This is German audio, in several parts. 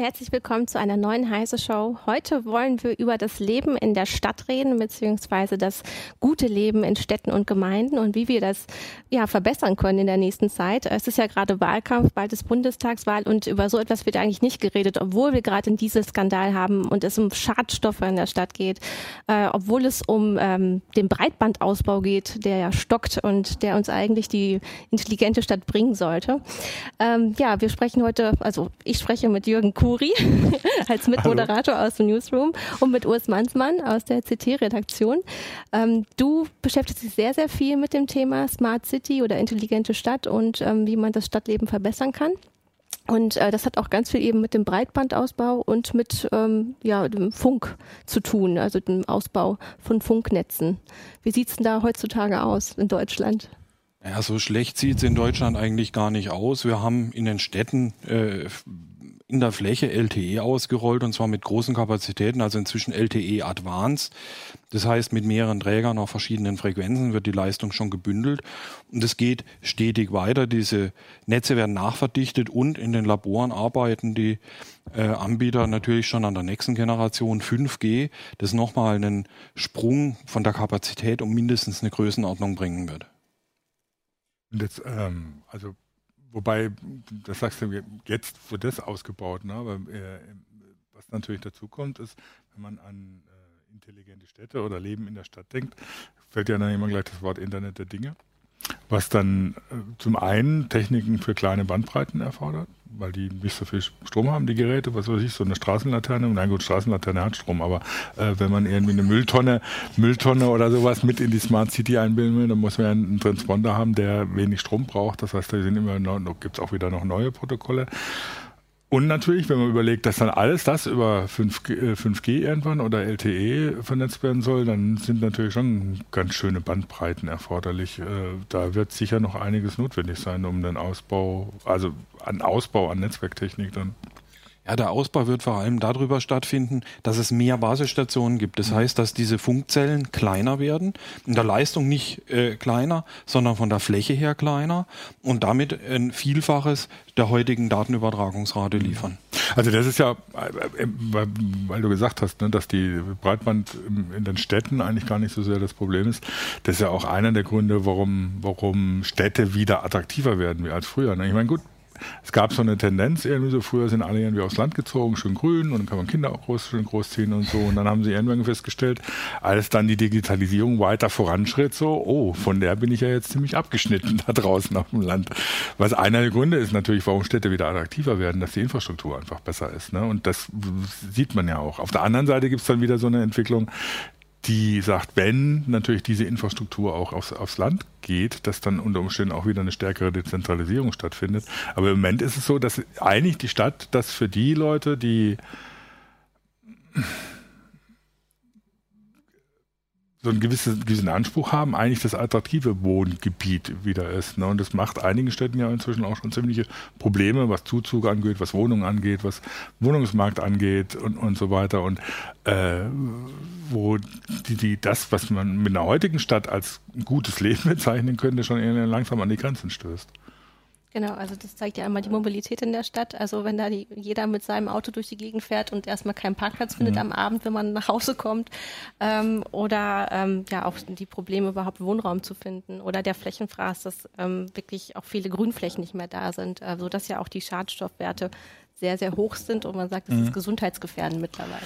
herzlich willkommen zu einer neuen Heise Show. Heute wollen wir über das Leben in der Stadt reden, beziehungsweise das gute Leben in Städten und Gemeinden und wie wir das ja verbessern können in der nächsten Zeit. Es ist ja gerade Wahlkampf, bald ist Bundestagswahl und über so etwas wird eigentlich nicht geredet, obwohl wir gerade in diesem Skandal haben und es um Schadstoffe in der Stadt geht, äh, obwohl es um ähm, den Breitbandausbau geht, der ja stockt und der uns eigentlich die intelligente Stadt bringen sollte. Ähm, ja, wir sprechen heute, also ich spreche mit Jürgen Kuri als Mitmoderator Hallo. aus dem Newsroom und mit Urs Mansmann aus der CT-Redaktion. Ähm, du beschäftigst dich sehr, sehr viel mit dem Thema Smart City oder intelligente Stadt und ähm, wie man das Stadtleben verbessern kann. Und äh, das hat auch ganz viel eben mit dem Breitbandausbau und mit ähm, ja, dem Funk zu tun, also dem Ausbau von Funknetzen. Wie sieht's denn da heutzutage aus in Deutschland? Ja, so schlecht sieht's in Deutschland eigentlich gar nicht aus. Wir haben in den Städten äh, in der Fläche LTE ausgerollt und zwar mit großen Kapazitäten, also inzwischen LTE Advanced. Das heißt, mit mehreren Trägern auf verschiedenen Frequenzen wird die Leistung schon gebündelt und es geht stetig weiter. Diese Netze werden nachverdichtet und in den Laboren arbeiten die äh, Anbieter natürlich schon an der nächsten Generation 5G, das nochmal einen Sprung von der Kapazität um mindestens eine Größenordnung bringen wird. Und jetzt, ähm, also Wobei, das sagst du, jetzt wird das ausgebaut, ne? aber äh, was natürlich dazu kommt, ist, wenn man an äh, intelligente Städte oder Leben in der Stadt denkt, fällt ja dann immer gleich das Wort Internet der Dinge was dann äh, zum einen Techniken für kleine Bandbreiten erfordert, weil die nicht so viel Strom haben, die Geräte, was weiß ich, so eine Straßenlaterne, nein gut, Straßenlaterne hat Strom, aber äh, wenn man irgendwie eine Mülltonne, Mülltonne oder sowas mit in die Smart City einbilden will, dann muss man einen Transponder haben, der wenig Strom braucht, das heißt, da sind immer noch, gibt es auch wieder noch neue Protokolle. Und natürlich, wenn man überlegt, dass dann alles das über 5G, 5G äh, irgendwann oder LTE vernetzt werden soll, dann sind natürlich schon ganz schöne Bandbreiten erforderlich. Äh, da wird sicher noch einiges notwendig sein, um den Ausbau, also an Ausbau an Netzwerktechnik dann ja, der Ausbau wird vor allem darüber stattfinden, dass es mehr Basisstationen gibt. Das mhm. heißt, dass diese Funkzellen kleiner werden, in der Leistung nicht äh, kleiner, sondern von der Fläche her kleiner und damit ein Vielfaches der heutigen Datenübertragungsrate mhm. liefern. Also das ist ja, äh, weil du gesagt hast, ne, dass die Breitband in den Städten eigentlich gar nicht so sehr das Problem ist. Das ist ja auch einer der Gründe, warum, warum Städte wieder attraktiver werden wie als früher. Ne? Ich meine, gut, es gab so eine Tendenz irgendwie so, früher sind alle irgendwie aufs Land gezogen, schön grün und dann kann man Kinder auch groß, schön großziehen und so. Und dann haben sie irgendwann festgestellt, als dann die Digitalisierung weiter voranschritt, so, oh, von der bin ich ja jetzt ziemlich abgeschnitten da draußen auf dem Land. Was einer der Gründe ist natürlich, warum Städte wieder attraktiver werden, dass die Infrastruktur einfach besser ist. Ne? Und das sieht man ja auch. Auf der anderen Seite gibt es dann wieder so eine Entwicklung, die sagt, wenn natürlich diese Infrastruktur auch aufs, aufs, Land geht, dass dann unter Umständen auch wieder eine stärkere Dezentralisierung stattfindet. Aber im Moment ist es so, dass eigentlich die Stadt das für die Leute, die so einen gewissen, gewissen Anspruch haben, eigentlich das attraktive Wohngebiet wieder ist. Ne? Und das macht einigen Städten ja inzwischen auch schon ziemliche Probleme, was Zuzug angeht, was Wohnungen angeht, was Wohnungsmarkt angeht und, und so weiter. Und äh, wo die, die, das, was man mit einer heutigen Stadt als gutes Leben bezeichnen könnte, schon langsam an die Grenzen stößt. Genau, also das zeigt ja einmal die Mobilität in der Stadt. Also wenn da die, jeder mit seinem Auto durch die Gegend fährt und erstmal keinen Parkplatz findet mhm. am Abend, wenn man nach Hause kommt, ähm, oder ähm, ja auch die Probleme überhaupt Wohnraum zu finden oder der Flächenfraß, dass ähm, wirklich auch viele Grünflächen nicht mehr da sind, äh, so dass ja auch die Schadstoffwerte sehr, sehr hoch sind und man sagt, es mhm. ist gesundheitsgefährdend mittlerweile.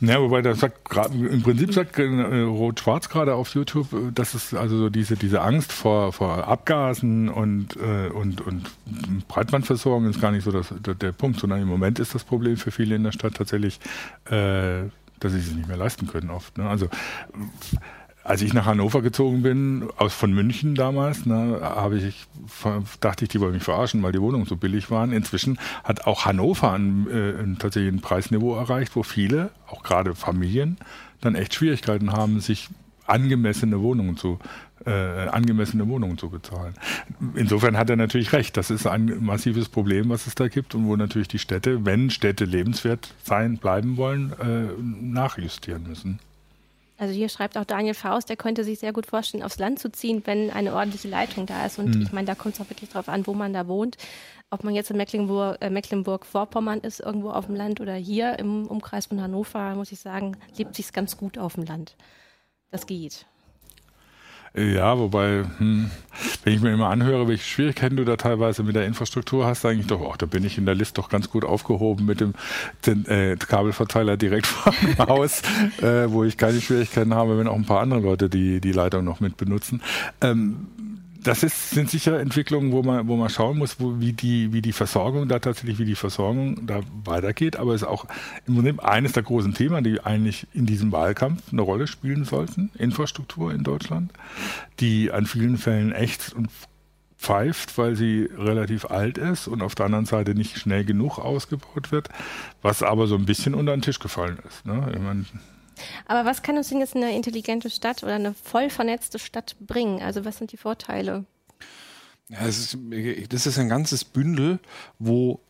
Ne? Ja, wobei das sagt im Prinzip sagt äh, Rot-Schwarz gerade auf YouTube, äh, dass es also so diese, diese Angst vor, vor Abgasen und, äh, und, und Breitbandversorgung ist gar nicht so das, der, Punkt, sondern im Moment ist das Problem für viele in der Stadt tatsächlich, dass sie sich nicht mehr leisten können oft. Ne? Also als ich nach Hannover gezogen bin, aus von München damals, ne, habe ich dachte ich, die wollen mich verarschen, weil die Wohnungen so billig waren. Inzwischen hat auch Hannover ein, äh, tatsächlich ein Preisniveau erreicht, wo viele, auch gerade Familien, dann echt Schwierigkeiten haben, sich angemessene Wohnungen zu äh, angemessene Wohnungen zu bezahlen. Insofern hat er natürlich recht. Das ist ein massives Problem, was es da gibt und wo natürlich die Städte, wenn Städte lebenswert sein bleiben wollen, äh, nachjustieren müssen. Also hier schreibt auch Daniel Faust, der könnte sich sehr gut vorstellen, aufs Land zu ziehen, wenn eine ordentliche Leitung da ist. Und hm. ich meine, da kommt es auch wirklich drauf an, wo man da wohnt. Ob man jetzt in Mecklenburg, äh, Mecklenburg-Vorpommern ist, irgendwo auf dem Land oder hier im Umkreis von Hannover, muss ich sagen, lebt sich ganz gut auf dem Land. Das geht. Ja, wobei, hm, wenn ich mir immer anhöre, welche Schwierigkeiten du da teilweise mit der Infrastruktur hast, sage ich doch, oh, da bin ich in der Liste doch ganz gut aufgehoben mit dem den, äh, Kabelverteiler direkt vor dem Haus, äh, wo ich keine Schwierigkeiten habe, wenn auch ein paar andere Leute die, die Leitung noch mit benutzen. Ähm, das ist, sind sicher Entwicklungen, wo man, wo man schauen muss, wo, wie, die, wie die Versorgung da tatsächlich, wie die Versorgung da weitergeht. Aber es ist auch im Grunde eines der großen Themen, die eigentlich in diesem Wahlkampf eine Rolle spielen sollten. Infrastruktur in Deutschland, die an vielen Fällen echt und pfeift, weil sie relativ alt ist und auf der anderen Seite nicht schnell genug ausgebaut wird, was aber so ein bisschen unter den Tisch gefallen ist. Ne? Ich meine, aber was kann uns denn jetzt eine intelligente Stadt oder eine voll vernetzte Stadt bringen? Also was sind die Vorteile? Ja, ist, das ist ein ganzes Bündel, wo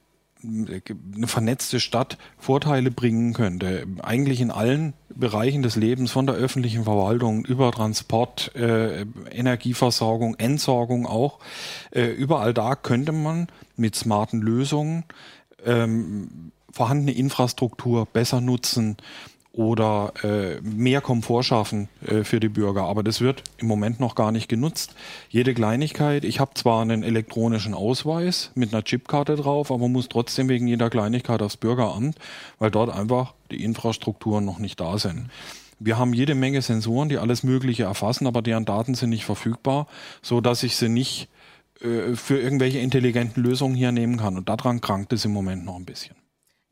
eine vernetzte Stadt Vorteile bringen könnte. Eigentlich in allen Bereichen des Lebens, von der öffentlichen Verwaltung über Transport, äh, Energieversorgung, Entsorgung auch. Äh, überall da könnte man mit smarten Lösungen ähm, vorhandene Infrastruktur besser nutzen oder äh, mehr Komfort schaffen äh, für die Bürger. Aber das wird im Moment noch gar nicht genutzt. Jede Kleinigkeit, ich habe zwar einen elektronischen Ausweis mit einer Chipkarte drauf, aber muss trotzdem wegen jeder Kleinigkeit aufs Bürgeramt, weil dort einfach die Infrastrukturen noch nicht da sind. Wir haben jede Menge Sensoren, die alles Mögliche erfassen, aber deren Daten sind nicht verfügbar, so dass ich sie nicht äh, für irgendwelche intelligenten Lösungen hier nehmen kann. Und daran krankt es im Moment noch ein bisschen.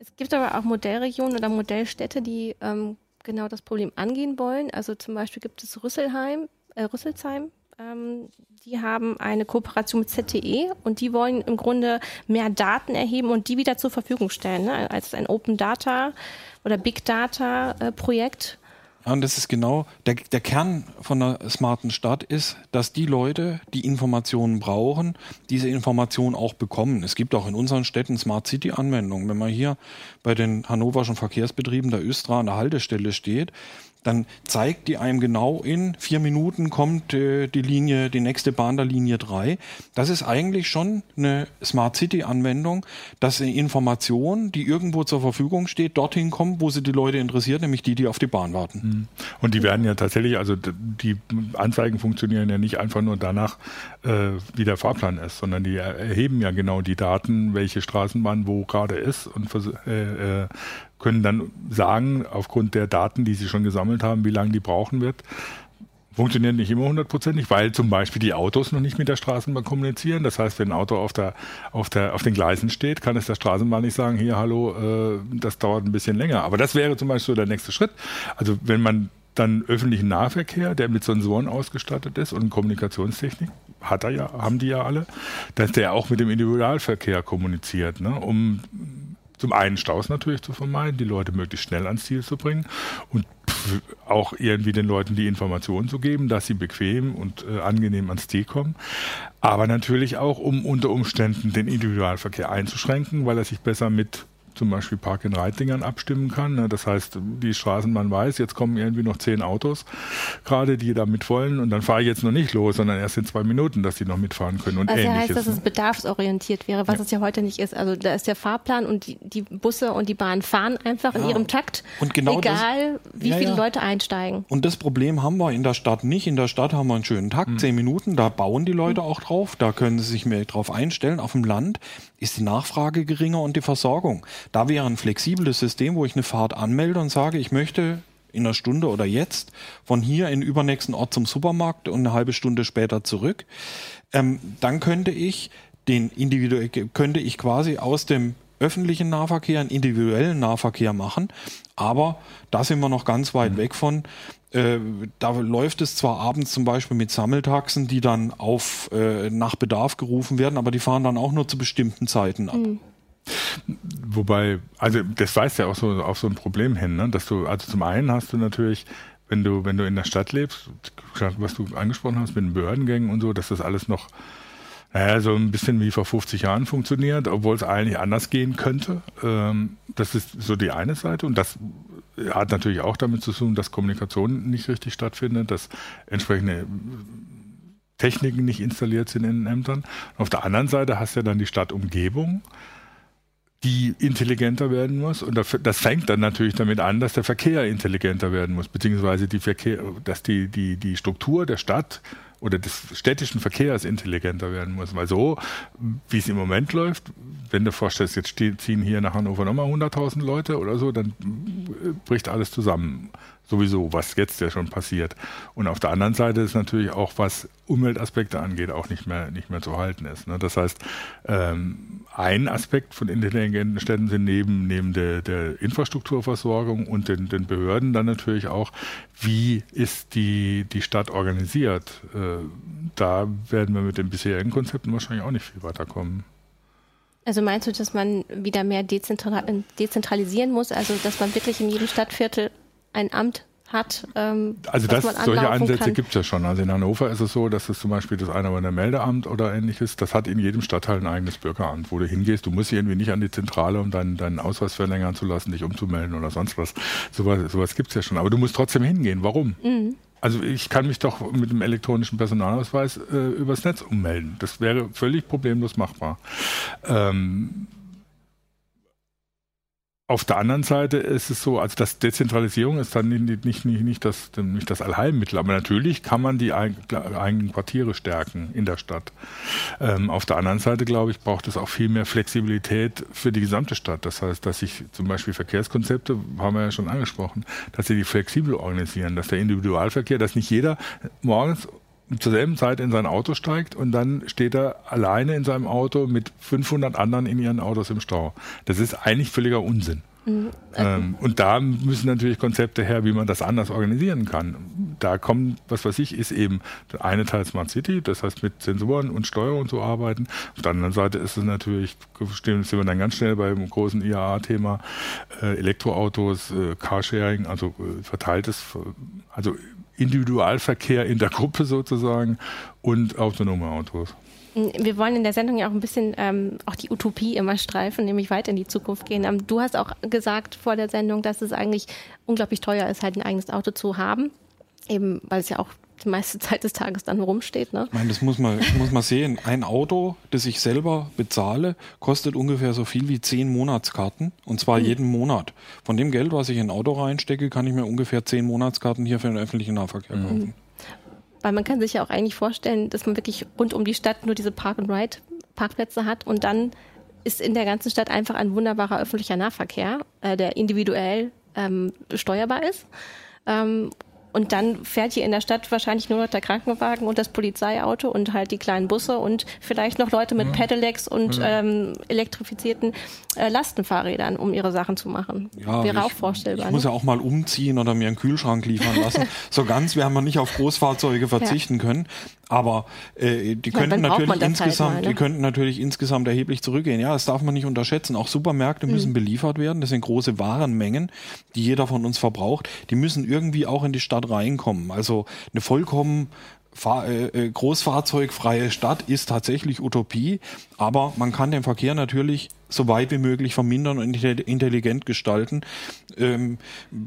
Es gibt aber auch Modellregionen oder Modellstädte, die ähm, genau das Problem angehen wollen. Also zum Beispiel gibt es Rüsselheim, äh, Rüsselsheim. Ähm, die haben eine Kooperation mit ZTE und die wollen im Grunde mehr Daten erheben und die wieder zur Verfügung stellen, ne? als ein Open Data oder Big Data äh, Projekt und das ist genau der, der Kern von einer smarten Stadt ist, dass die Leute, die Informationen brauchen, diese Informationen auch bekommen. Es gibt auch in unseren Städten Smart City Anwendungen. Wenn man hier bei den hannoverschen Verkehrsbetrieben der Östra an der Haltestelle steht, dann zeigt die einem genau in vier Minuten kommt äh, die Linie, die nächste Bahn der Linie 3. Das ist eigentlich schon eine Smart City Anwendung, dass eine Information, die irgendwo zur Verfügung steht, dorthin kommt, wo sie die Leute interessiert, nämlich die, die auf die Bahn warten. Mhm. Und die werden ja tatsächlich, also die Anzeigen funktionieren ja nicht einfach nur danach, äh, wie der Fahrplan ist, sondern die erheben ja genau die Daten, welche Straßenbahn wo gerade ist und äh, äh können dann sagen, aufgrund der Daten, die sie schon gesammelt haben, wie lange die brauchen wird. Funktioniert nicht immer hundertprozentig, weil zum Beispiel die Autos noch nicht mit der Straßenbahn kommunizieren. Das heißt, wenn ein Auto auf, der, auf, der, auf den Gleisen steht, kann es der Straßenbahn nicht sagen, hier, hallo, äh, das dauert ein bisschen länger. Aber das wäre zum Beispiel so der nächste Schritt. Also wenn man dann öffentlichen Nahverkehr, der mit Sensoren ausgestattet ist und Kommunikationstechnik, hat er ja, haben die ja alle, dass der auch mit dem Individualverkehr kommuniziert, ne, um zum einen Staus natürlich zu vermeiden, die Leute möglichst schnell ans Ziel zu bringen und auch irgendwie den Leuten die Informationen zu geben, dass sie bequem und äh, angenehm ans Ziel kommen. Aber natürlich auch, um unter Umständen den Individualverkehr einzuschränken, weil er sich besser mit zum Beispiel Park-and-Ride-Dingern abstimmen kann. Ne? Das heißt, die Straßenbahn weiß, jetzt kommen irgendwie noch zehn Autos gerade, die da mit wollen und dann fahre ich jetzt noch nicht los, sondern erst in zwei Minuten, dass die noch mitfahren können und also ähnliches. heißt, dass es bedarfsorientiert wäre, was ja. es ja heute nicht ist. Also da ist der Fahrplan und die, die Busse und die Bahn fahren einfach ja. in ihrem Takt, und genau egal das, wie ja, viele Leute einsteigen. Und das Problem haben wir in der Stadt nicht. In der Stadt haben wir einen schönen Takt, mhm. zehn Minuten, da bauen die Leute mhm. auch drauf, da können sie sich mehr drauf einstellen. Auf dem Land ist die Nachfrage geringer und die Versorgung. Da wäre ein flexibles System, wo ich eine Fahrt anmelde und sage, ich möchte in einer Stunde oder jetzt von hier in den übernächsten Ort zum Supermarkt und eine halbe Stunde später zurück, ähm, dann könnte ich den individuell könnte ich quasi aus dem öffentlichen Nahverkehr einen individuellen Nahverkehr machen, aber da sind wir noch ganz weit mhm. weg von. Äh, da läuft es zwar abends zum Beispiel mit Sammeltaxen, die dann auf äh, nach Bedarf gerufen werden, aber die fahren dann auch nur zu bestimmten Zeiten ab. Mhm. Wobei, also das weist ja auch so auf so ein Problem hin, ne? dass du, also zum einen hast du natürlich, wenn du, wenn du in der Stadt lebst, was du angesprochen hast mit den Behördengängen und so, dass das alles noch naja, so ein bisschen wie vor 50 Jahren funktioniert, obwohl es eigentlich anders gehen könnte. Ähm, das ist so die eine Seite und das hat natürlich auch damit zu tun, dass Kommunikation nicht richtig stattfindet, dass entsprechende Techniken nicht installiert sind in den Ämtern. Auf der anderen Seite hast du ja dann die Stadtumgebung, die intelligenter werden muss. Und das fängt dann natürlich damit an, dass der Verkehr intelligenter werden muss, beziehungsweise die Verkehr, dass die, die, die Struktur der Stadt oder des städtischen Verkehrs intelligenter werden muss. Weil so, wie es im Moment läuft, wenn du vorstellst, jetzt ziehen hier nach Hannover nochmal 100.000 Leute oder so, dann bricht alles zusammen sowieso, was jetzt ja schon passiert. Und auf der anderen Seite ist natürlich auch, was Umweltaspekte angeht, auch nicht mehr, nicht mehr zu halten ist. Ne? Das heißt, ähm, ein Aspekt von intelligenten Städten sind neben, neben der, der Infrastrukturversorgung und den, den Behörden dann natürlich auch, wie ist die, die Stadt organisiert? Äh, da werden wir mit den bisherigen Konzepten wahrscheinlich auch nicht viel weiterkommen. Also meinst du, dass man wieder mehr dezentralisieren muss, also dass man wirklich in jedem Stadtviertel ein Amt hat. Ähm, also das, solche Ansätze gibt es ja schon. Also in Hannover ist es so, dass es zum Beispiel das eine oder Meldeamt oder ähnliches, das hat in jedem Stadtteil ein eigenes Bürgeramt, wo du hingehst. Du musst irgendwie nicht an die Zentrale, um deinen, deinen Ausweis verlängern zu lassen, dich umzumelden oder sonst was. Sowas, sowas gibt es ja schon. Aber du musst trotzdem hingehen. Warum? Mhm. Also ich kann mich doch mit dem elektronischen Personalausweis äh, übers Netz ummelden. Das wäre völlig problemlos machbar. Ähm, auf der anderen Seite ist es so, also das Dezentralisierung ist dann nicht, nicht, nicht, nicht, das, nicht das Allheilmittel, aber natürlich kann man die eigenen Quartiere stärken in der Stadt. Ähm, auf der anderen Seite, glaube ich, braucht es auch viel mehr Flexibilität für die gesamte Stadt. Das heißt, dass sich zum Beispiel Verkehrskonzepte, haben wir ja schon angesprochen, dass sie die flexibel organisieren, dass der Individualverkehr, dass nicht jeder morgens zur selben Zeit in sein Auto steigt und dann steht er alleine in seinem Auto mit 500 anderen in ihren Autos im Stau. Das ist eigentlich völliger Unsinn. Mhm. Ähm, und da müssen natürlich Konzepte her, wie man das anders organisieren kann. Da kommt, was weiß ich, ist eben der eine Teil Smart City, das heißt mit Sensoren und Steuerung zu arbeiten. Auf der anderen Seite ist es natürlich, sind wir dann ganz schnell beim großen IAA-Thema, äh, Elektroautos, äh, Carsharing, also äh, verteiltes, also Individualverkehr in der Gruppe sozusagen und autonome Autos. Wir wollen in der Sendung ja auch ein bisschen ähm, auch die Utopie immer streifen, nämlich weiter in die Zukunft gehen. Ähm, du hast auch gesagt vor der Sendung, dass es eigentlich unglaublich teuer ist, halt ein eigenes Auto zu haben. Eben, weil es ja auch die meiste Zeit des Tages dann rumsteht. Ne? Ich meine, das muss man, muss man sehen. Ein Auto, das ich selber bezahle, kostet ungefähr so viel wie zehn Monatskarten. Und zwar mhm. jeden Monat. Von dem Geld, was ich in ein Auto reinstecke, kann ich mir ungefähr zehn Monatskarten hier für den öffentlichen Nahverkehr mhm. kaufen. Weil man kann sich ja auch eigentlich vorstellen, dass man wirklich rund um die Stadt nur diese Park-and-Ride-Parkplätze hat und dann ist in der ganzen Stadt einfach ein wunderbarer öffentlicher Nahverkehr, äh, der individuell ähm, steuerbar ist. Ähm, und dann fährt hier in der Stadt wahrscheinlich nur noch der Krankenwagen und das Polizeiauto und halt die kleinen Busse und vielleicht noch Leute mit ja. Pedelecs und ja. ähm, elektrifizierten äh, Lastenfahrrädern, um ihre Sachen zu machen. Ja, Wäre ich, auch vorstellbar. Ich muss ne? ja auch mal umziehen oder mir einen Kühlschrank liefern lassen. so ganz werden wir nicht auf Großfahrzeuge verzichten können. Aber äh, die könnten natürlich insgesamt, halt mal, ne? die könnten natürlich insgesamt erheblich zurückgehen. Ja, das darf man nicht unterschätzen. Auch Supermärkte mhm. müssen beliefert werden. Das sind große Warenmengen, die jeder von uns verbraucht. Die müssen irgendwie auch in die Stadt reinkommen. Also eine vollkommen Fahr äh, äh, großfahrzeugfreie Stadt ist tatsächlich Utopie, aber man kann den Verkehr natürlich so weit wie möglich vermindern und intelligent gestalten. Ähm,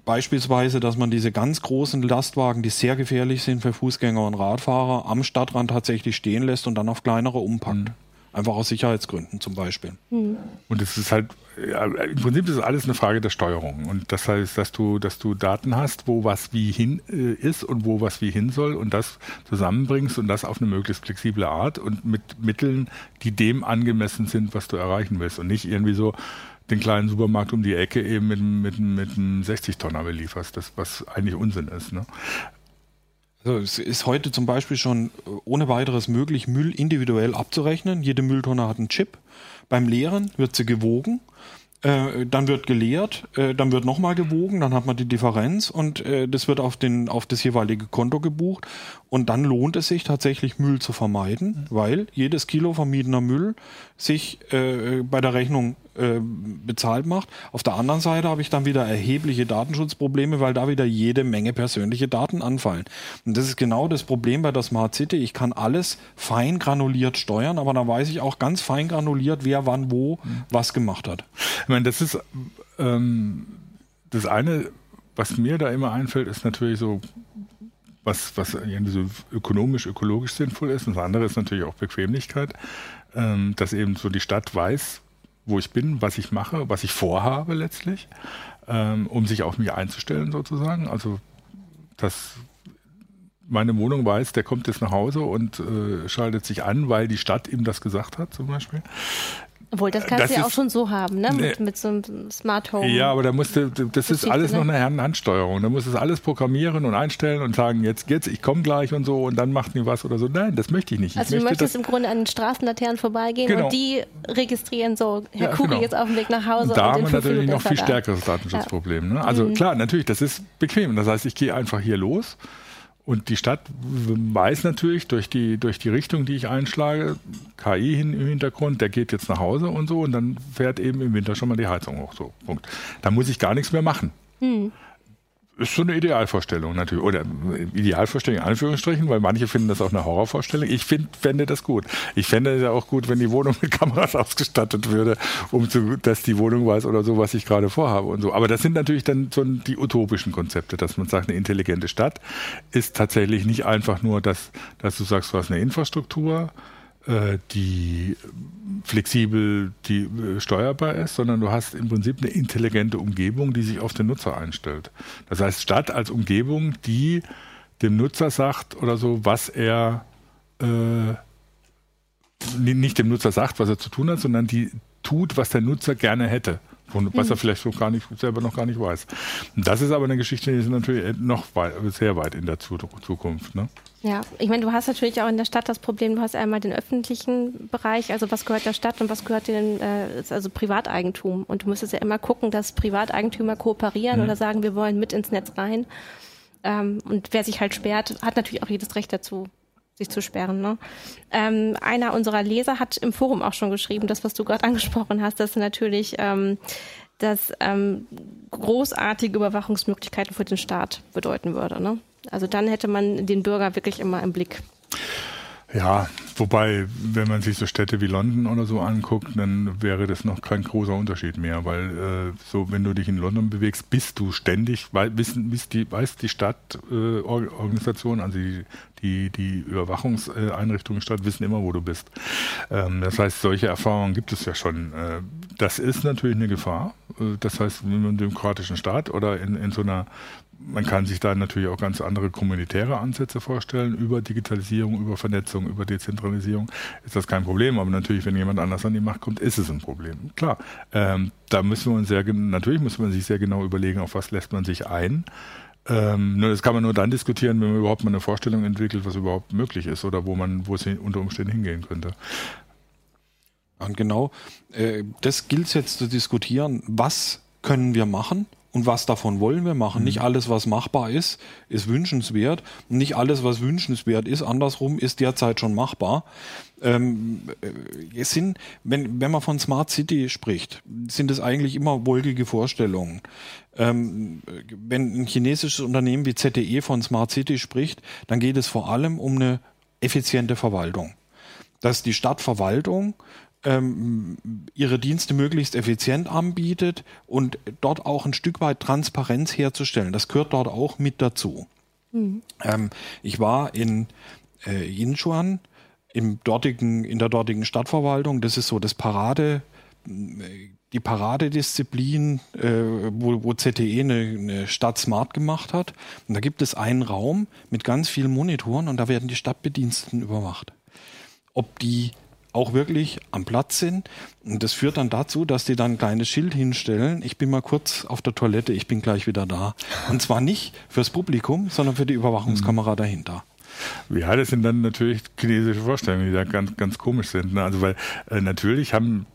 beispielsweise, dass man diese ganz großen Lastwagen, die sehr gefährlich sind für Fußgänger und Radfahrer, am Stadtrand tatsächlich stehen lässt und dann auf kleinere umpackt. Mhm. Einfach aus Sicherheitsgründen zum Beispiel. Mhm. Und es ist halt, ja, im Prinzip ist es alles eine Frage der Steuerung. Und das heißt, dass du, dass du Daten hast, wo was wie hin äh, ist und wo was wie hin soll und das zusammenbringst und das auf eine möglichst flexible Art und mit Mitteln, die dem angemessen sind, was du erreichen willst. Und nicht irgendwie so, den kleinen Supermarkt um die Ecke eben mit, mit, mit einem 60-Tonner belieferst, das, was eigentlich Unsinn ist. Ne? Also es ist heute zum Beispiel schon äh, ohne weiteres möglich, Müll individuell abzurechnen. Jede Mülltonne hat einen Chip. Beim Leeren wird sie gewogen. Äh, dann wird geleert, äh, dann wird nochmal gewogen, dann hat man die Differenz und äh, das wird auf, den, auf das jeweilige Konto gebucht. Und dann lohnt es sich tatsächlich, Müll zu vermeiden, weil jedes Kilo vermiedener Müll sich äh, bei der Rechnung äh, bezahlt macht. Auf der anderen Seite habe ich dann wieder erhebliche Datenschutzprobleme, weil da wieder jede Menge persönliche Daten anfallen. Und das ist genau das Problem bei der Smart City. Ich kann alles fein granuliert steuern, aber da weiß ich auch ganz fein granuliert, wer wann wo mhm. was gemacht hat. Ich meine, das ist ähm, das eine was mir da immer einfällt, ist natürlich so, was, was so ökonomisch, ökologisch sinnvoll ist. Und das andere ist natürlich auch Bequemlichkeit, ähm, dass eben so die Stadt weiß, wo ich bin, was ich mache, was ich vorhabe letztlich, ähm, um sich auf mich einzustellen sozusagen. Also, dass meine Wohnung weiß, der kommt jetzt nach Hause und äh, schaltet sich an, weil die Stadt ihm das gesagt hat, zum Beispiel. Obwohl, das kannst das du ja auch schon so haben, ne? Mit, mit, so einem Smart Home. Ja, aber da musst du, das ist alles noch ne? eine Handsteuerung. Da musst du alles programmieren und einstellen und sagen, jetzt, jetzt, ich komme gleich und so und dann macht die was oder so. Nein, das möchte ich nicht. Also ich du möchtest im Grunde an den Straßenlaternen vorbeigehen genau. und die registrieren so, Herr ja, Kugel genau. jetzt auf dem Weg nach Hause. Und da haben wir natürlich noch viel stärkeres Datenschutzproblem. Ne? Also mhm. klar, natürlich, das ist bequem. Das heißt, ich gehe einfach hier los und die Stadt weiß natürlich durch die, durch die Richtung, die ich einschlage, KI hin im Hintergrund, der geht jetzt nach Hause und so und dann fährt eben im Winter schon mal die Heizung hoch. So, Punkt. Da muss ich gar nichts mehr machen. Hm ist so eine Idealvorstellung natürlich. Oder Idealvorstellung in Anführungsstrichen, weil manche finden das auch eine Horrorvorstellung. Ich find, fände das gut. Ich fände es ja auch gut, wenn die Wohnung mit Kameras ausgestattet würde, um zu, dass die Wohnung weiß oder so, was ich gerade vorhabe und so. Aber das sind natürlich dann so die utopischen Konzepte, dass man sagt, eine intelligente Stadt ist tatsächlich nicht einfach nur, dass, dass du sagst, du hast eine Infrastruktur, äh, die flexibel die äh, steuerbar ist, sondern du hast im Prinzip eine intelligente Umgebung, die sich auf den Nutzer einstellt. Das heißt, Stadt als Umgebung, die dem Nutzer sagt oder so, was er äh, nicht dem Nutzer sagt, was er zu tun hat, sondern die tut, was der Nutzer gerne hätte was er mhm. vielleicht so gar nicht, selber noch gar nicht weiß. Das ist aber eine Geschichte, die ist natürlich noch weit, sehr weit in der Zukunft. Ne? Ja, ich meine, du hast natürlich auch in der Stadt das Problem, du hast einmal den öffentlichen Bereich, also was gehört der Stadt und was gehört den, äh, also Privateigentum. Und du müsstest ja immer gucken, dass Privateigentümer kooperieren mhm. oder sagen, wir wollen mit ins Netz rein. Ähm, und wer sich halt sperrt, hat natürlich auch jedes Recht dazu, sich zu sperren. Ne? Ähm, einer unserer Leser hat im Forum auch schon geschrieben, das, was du gerade angesprochen hast, dass natürlich ähm, das ähm, großartige Überwachungsmöglichkeiten für den Staat bedeuten würde. Ne? Also dann hätte man den Bürger wirklich immer im Blick. Ja, wobei, wenn man sich so Städte wie London oder so anguckt, dann wäre das noch kein großer Unterschied mehr, weil äh, so, wenn du dich in London bewegst, bist du ständig, weil, wissen, wissen die, weiß die Stadtorganisation, äh, also die, die, die Überwachungseinrichtungen Stadt wissen immer, wo du bist. Ähm, das heißt, solche Erfahrungen gibt es ja schon. Äh, das ist natürlich eine Gefahr. Äh, das heißt, in einem demokratischen Staat oder in, in so einer man kann sich da natürlich auch ganz andere kommunitäre Ansätze vorstellen. Über Digitalisierung, über Vernetzung, über Dezentralisierung ist das kein Problem. Aber natürlich, wenn jemand anders an die Macht kommt, ist es ein Problem. Klar, ähm, da müssen wir uns sehr, natürlich muss man sich sehr genau überlegen, auf was lässt man sich ein. Ähm, das kann man nur dann diskutieren, wenn man überhaupt mal eine Vorstellung entwickelt, was überhaupt möglich ist oder wo man, wo es unter Umständen hingehen könnte. Und genau äh, das gilt es jetzt zu diskutieren. Was können wir machen und was davon wollen wir machen. Mhm. Nicht alles, was machbar ist, ist wünschenswert. Und nicht alles, was wünschenswert ist, andersrum, ist derzeit schon machbar. Ähm, äh, es sind, wenn, wenn man von Smart City spricht, sind es eigentlich immer wolkige Vorstellungen. Ähm, wenn ein chinesisches Unternehmen wie ZTE von Smart City spricht, dann geht es vor allem um eine effiziente Verwaltung. Dass die Stadtverwaltung ähm, ihre Dienste möglichst effizient anbietet und dort auch ein Stück weit Transparenz herzustellen. Das gehört dort auch mit dazu. Mhm. Ähm, ich war in äh, Yinchuan im dortigen, in der dortigen Stadtverwaltung. Das ist so das Parade, die Paradedisziplin, äh, wo, wo ZTE eine, eine Stadt smart gemacht hat. Und da gibt es einen Raum mit ganz vielen Monitoren und da werden die Stadtbediensteten überwacht. Ob die auch wirklich am Platz sind. Und das führt dann dazu, dass die dann ein kleines Schild hinstellen. Ich bin mal kurz auf der Toilette, ich bin gleich wieder da. Und zwar nicht fürs Publikum, sondern für die Überwachungskamera dahinter. Ja, das sind dann natürlich chinesische Vorstellungen, die da ganz, ganz komisch sind. Ne? Also weil äh, natürlich haben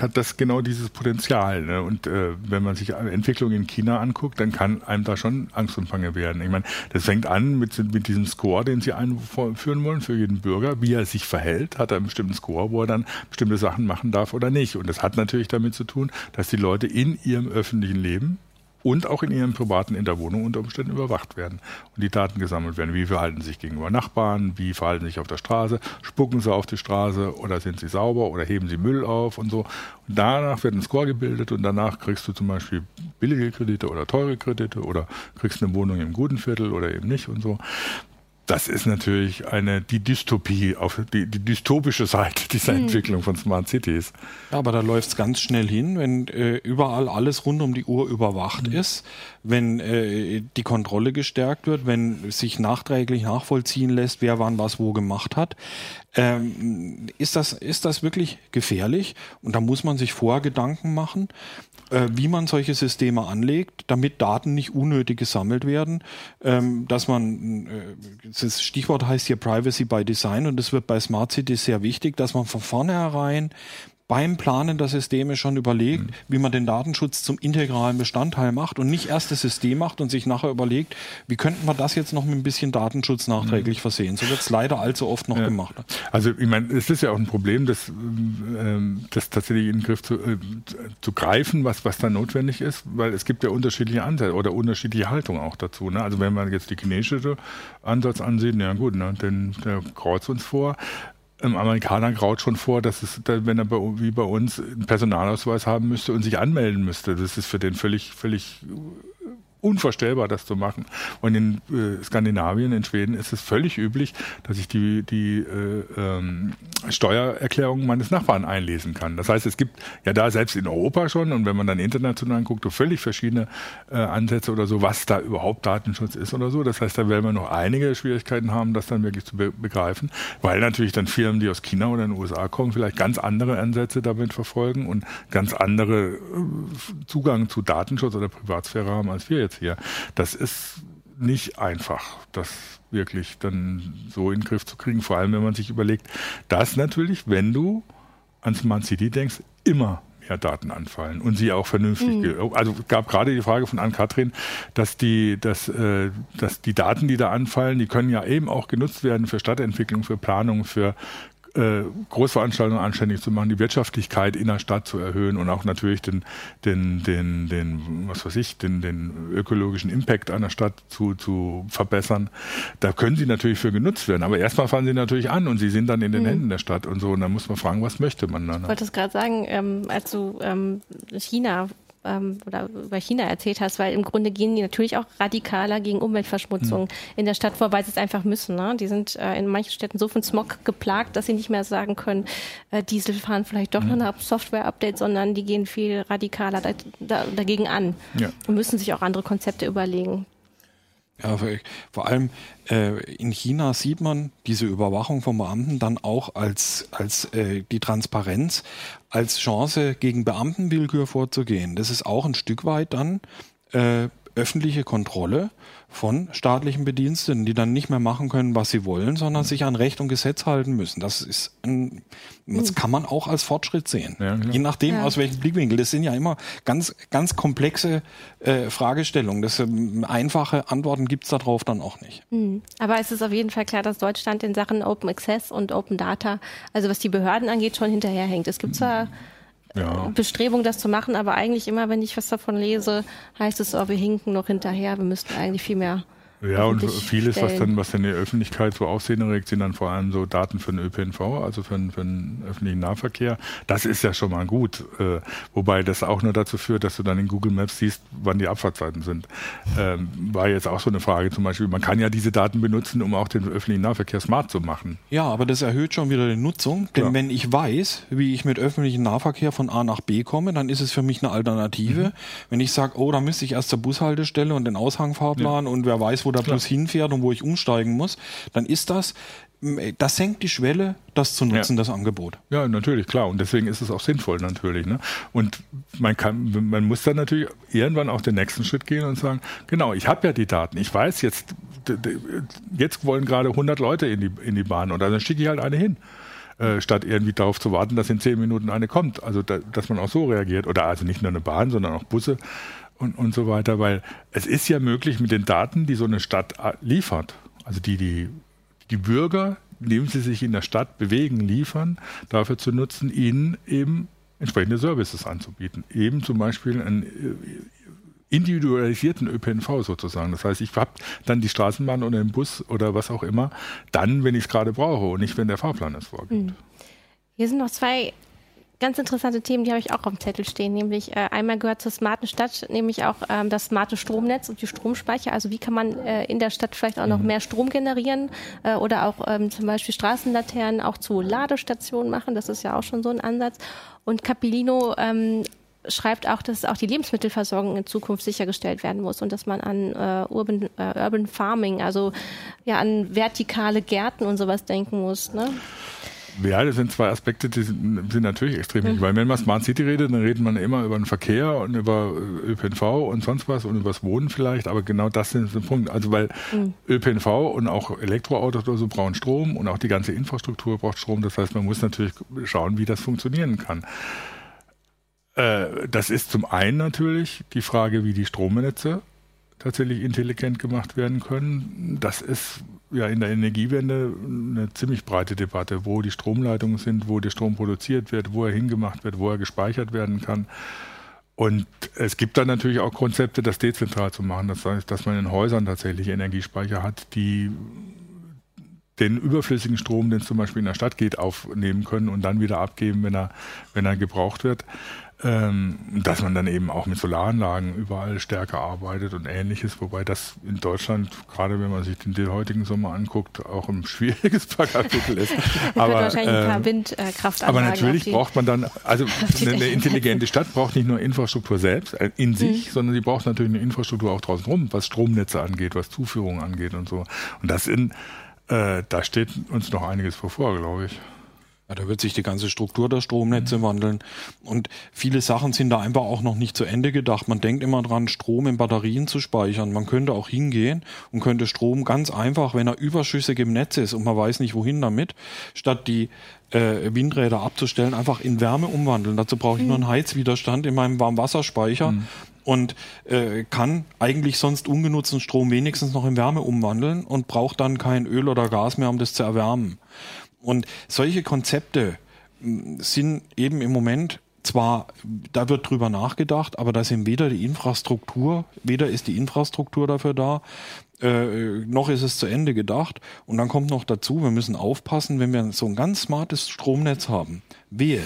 hat das genau dieses Potenzial. Ne? Und äh, wenn man sich Entwicklung in China anguckt, dann kann einem da schon Angst und Bange werden. Ich meine, das fängt an mit, mit diesem Score, den sie einführen wollen für jeden Bürger, wie er sich verhält, hat er einen bestimmten Score, wo er dann bestimmte Sachen machen darf oder nicht. Und das hat natürlich damit zu tun, dass die Leute in ihrem öffentlichen Leben und auch in ihrem privaten in der Wohnung unter Umständen überwacht werden und die Daten gesammelt werden. Wie verhalten sie sich gegenüber Nachbarn, wie verhalten sie sich auf der Straße, spucken sie auf die Straße oder sind sie sauber oder heben sie Müll auf und so. Und danach wird ein Score gebildet und danach kriegst du zum Beispiel billige Kredite oder teure Kredite oder kriegst eine Wohnung im guten Viertel oder eben nicht und so das ist natürlich eine die Dystopie, auf die, die dystopische Seite dieser mhm. Entwicklung von Smart Cities. Ja, aber da läuft es ganz schnell hin, wenn äh, überall alles rund um die Uhr überwacht mhm. ist, wenn äh, die Kontrolle gestärkt wird, wenn sich nachträglich nachvollziehen lässt, wer wann was wo gemacht hat. Ähm, ist, das, ist das wirklich gefährlich? Und da muss man sich vorher Gedanken machen wie man solche Systeme anlegt, damit Daten nicht unnötig gesammelt werden, ähm, dass man, äh, das Stichwort heißt hier Privacy by Design und das wird bei Smart Cities sehr wichtig, dass man von vornherein beim Planen der Systeme schon überlegt, mhm. wie man den Datenschutz zum integralen Bestandteil macht und nicht erst das System macht und sich nachher überlegt, wie könnten wir das jetzt noch mit ein bisschen Datenschutz nachträglich mhm. versehen. So wird es leider allzu oft noch ja. gemacht. Also ich meine, es ist ja auch ein Problem, das, ähm, das tatsächlich in den Griff zu, äh, zu greifen, was, was da notwendig ist, weil es gibt ja unterschiedliche Ansätze oder unterschiedliche Haltungen auch dazu. Ne? Also wenn man jetzt die chinesische Ansatz ansieht, ja gut, ne, den, der kreuzt uns vor einem Amerikaner graut schon vor, dass es, wenn er bei, wie bei uns einen Personalausweis haben müsste und sich anmelden müsste. Das ist für den völlig, völlig unvorstellbar, das zu machen. Und in äh, Skandinavien, in Schweden ist es völlig üblich, dass ich die, die äh, ähm, Steuererklärung meines Nachbarn einlesen kann. Das heißt, es gibt ja da selbst in Europa schon und wenn man dann international guckt, so völlig verschiedene äh, Ansätze oder so, was da überhaupt Datenschutz ist oder so. Das heißt, da werden wir noch einige Schwierigkeiten haben, das dann wirklich zu be begreifen, weil natürlich dann Firmen, die aus China oder den USA kommen, vielleicht ganz andere Ansätze damit verfolgen und ganz andere äh, Zugang zu Datenschutz oder Privatsphäre haben als wir jetzt jetzt hier. Das ist nicht einfach, das wirklich dann so in den Griff zu kriegen. Vor allem, wenn man sich überlegt, dass natürlich, wenn du an Smart City denkst, immer mehr Daten anfallen und sie auch vernünftig. Mhm. Also gab gerade die Frage von Ann-Kathrin, dass die, dass, äh, dass die Daten, die da anfallen, die können ja eben auch genutzt werden für Stadtentwicklung, für Planung, für äh, Großveranstaltungen anständig zu machen, die Wirtschaftlichkeit in der Stadt zu erhöhen und auch natürlich den, den, den, den was weiß ich, den, den ökologischen Impact einer Stadt zu, zu verbessern. Da können sie natürlich für genutzt werden. Aber erstmal fangen sie natürlich an und sie sind dann in den mhm. Händen der Stadt und so. Und dann muss man fragen, was möchte man dann? Ich wollte es gerade sagen, ähm, als du ähm, China ähm, oder über China erzählt hast, weil im Grunde gehen die natürlich auch radikaler gegen Umweltverschmutzung mhm. in der Stadt vor, weil sie es einfach müssen. Ne? Die sind äh, in manchen Städten so von Smog geplagt, dass sie nicht mehr sagen können, äh, Diesel fahren vielleicht doch mhm. noch ein Software-Update, sondern die gehen viel radikaler da, da, dagegen an ja. und müssen sich auch andere Konzepte überlegen. Ja, vor allem äh, in China sieht man diese Überwachung von Beamten dann auch als, als äh, die Transparenz, als Chance gegen Beamtenwillkür vorzugehen. Das ist auch ein Stück weit dann äh, öffentliche Kontrolle von staatlichen Bediensteten, die dann nicht mehr machen können, was sie wollen, sondern sich an Recht und Gesetz halten müssen. Das ist ein, das kann man auch als Fortschritt sehen. Ja, Je nachdem, ja. aus welchem Blickwinkel. Das sind ja immer ganz, ganz komplexe äh, Fragestellungen. Das, ähm, einfache Antworten gibt's darauf dann auch nicht. Mhm. Aber es ist auf jeden Fall klar, dass Deutschland in Sachen Open Access und Open Data, also was die Behörden angeht, schon hinterherhängt. Es gibt zwar mhm ja. Bestrebung, das zu machen, aber eigentlich immer, wenn ich was davon lese, heißt es, oh, wir hinken noch hinterher, wir müssten eigentlich viel mehr ja, und vieles, stellen. was dann, was dann in der Öffentlichkeit so Aufsehen erregt, sind dann vor allem so Daten für den ÖPNV, also für den, für den öffentlichen Nahverkehr. Das ist ja schon mal gut. Äh, wobei das auch nur dazu führt, dass du dann in Google Maps siehst, wann die Abfahrtzeiten sind. Ähm, war jetzt auch so eine Frage zum Beispiel. Man kann ja diese Daten benutzen, um auch den öffentlichen Nahverkehr smart zu machen. Ja, aber das erhöht schon wieder die Nutzung. Denn ja. wenn ich weiß, wie ich mit öffentlichem Nahverkehr von A nach B komme, dann ist es für mich eine Alternative. Mhm. Wenn ich sage, oh, da müsste ich erst zur Bushaltestelle und den Aushangfahrplan ja. und wer weiß, wo der Klar. Bus hinfährt und wo ich umsteigen muss, dann ist das das senkt die Schwelle, das zu nutzen, ja. das Angebot. Ja, natürlich, klar. Und deswegen ist es auch sinnvoll natürlich. Ne? Und man kann, man muss dann natürlich irgendwann auch den nächsten Schritt gehen und sagen, genau, ich habe ja die Daten. Ich weiß jetzt, jetzt wollen gerade 100 Leute in die, in die Bahn und dann schicke ich halt eine hin. Äh, statt irgendwie darauf zu warten, dass in zehn Minuten eine kommt. Also, da, dass man auch so reagiert. Oder also nicht nur eine Bahn, sondern auch Busse und, und so weiter, weil es ist ja möglich mit den Daten, die so eine Stadt äh, liefert, also die die, die Bürger, indem sie sich in der Stadt bewegen, liefern, dafür zu nutzen, ihnen eben entsprechende Services anzubieten. Eben zum Beispiel ein individualisierten ÖPNV sozusagen. Das heißt, ich habe dann die Straßenbahn oder den Bus oder was auch immer, dann, wenn ich es gerade brauche und nicht, wenn der Fahrplan es vorgibt. Hm. Hier sind noch zwei ganz interessante Themen, die habe ich auch auf dem Zettel stehen. Nämlich äh, einmal gehört zur smarten Stadt, nämlich auch ähm, das smarte Stromnetz und die Stromspeicher. Also wie kann man äh, in der Stadt vielleicht auch noch mhm. mehr Strom generieren äh, oder auch ähm, zum Beispiel Straßenlaternen auch zu Ladestationen machen. Das ist ja auch schon so ein Ansatz. Und Capilino ähm, schreibt auch, dass auch die Lebensmittelversorgung in Zukunft sichergestellt werden muss und dass man an äh, Urban, äh, Urban Farming, also ja an vertikale Gärten und sowas denken muss. Ne? Ja, das sind zwei Aspekte, die sind, sind natürlich extrem wichtig. Mhm. Weil wenn man Smart City redet, dann redet man immer über den Verkehr und über äh, ÖPNV und sonst was und über das Wohnen vielleicht. Aber genau das ist der Punkt. Also weil mhm. ÖPNV und auch Elektroautos oder so brauchen Strom und auch die ganze Infrastruktur braucht Strom. Das heißt, man muss natürlich schauen, wie das funktionieren kann. Äh, das ist zum einen natürlich die Frage, wie die Stromnetze tatsächlich intelligent gemacht werden können. Das ist ja in der Energiewende eine ziemlich breite Debatte, wo die Stromleitungen sind, wo der Strom produziert wird, wo er hingemacht wird, wo er gespeichert werden kann. Und es gibt dann natürlich auch Konzepte, das dezentral zu machen. Das heißt, dass man in Häusern tatsächlich Energiespeicher hat, die den überflüssigen Strom, den es zum Beispiel in der Stadt geht, aufnehmen können und dann wieder abgeben, wenn er, wenn er gebraucht wird. Ähm, dass man dann eben auch mit Solaranlagen überall stärker arbeitet und ähnliches, wobei das in Deutschland, gerade wenn man sich den, den heutigen Sommer anguckt, auch ein schwieriges Kapitel ist. aber, wahrscheinlich ein paar Windkraftanlagen. Aber natürlich braucht man dann, also eine, eine, intelligente Stadt braucht nicht nur Infrastruktur selbst äh, in sich, mhm. sondern sie braucht natürlich eine Infrastruktur auch draußen rum, was Stromnetze angeht, was Zuführung angeht und so. Und das in, äh, da steht uns noch einiges bevor, glaube ich. Ja, da wird sich die ganze Struktur der Stromnetze mhm. wandeln. Und viele Sachen sind da einfach auch noch nicht zu Ende gedacht. Man denkt immer dran, Strom in Batterien zu speichern. Man könnte auch hingehen und könnte Strom ganz einfach, wenn er überschüssig im Netz ist und man weiß nicht wohin damit, statt die äh, Windräder abzustellen, einfach in Wärme umwandeln. Dazu brauche ich mhm. nur einen Heizwiderstand in meinem Warmwasserspeicher. Mhm und äh, kann eigentlich sonst ungenutzten Strom wenigstens noch in Wärme umwandeln und braucht dann kein Öl oder Gas mehr, um das zu erwärmen. Und solche Konzepte sind eben im Moment zwar, da wird drüber nachgedacht, aber da sind weder die Infrastruktur, weder ist die Infrastruktur dafür da, äh, noch ist es zu Ende gedacht. Und dann kommt noch dazu, wir müssen aufpassen, wenn wir so ein ganz smartes Stromnetz haben. Wehe,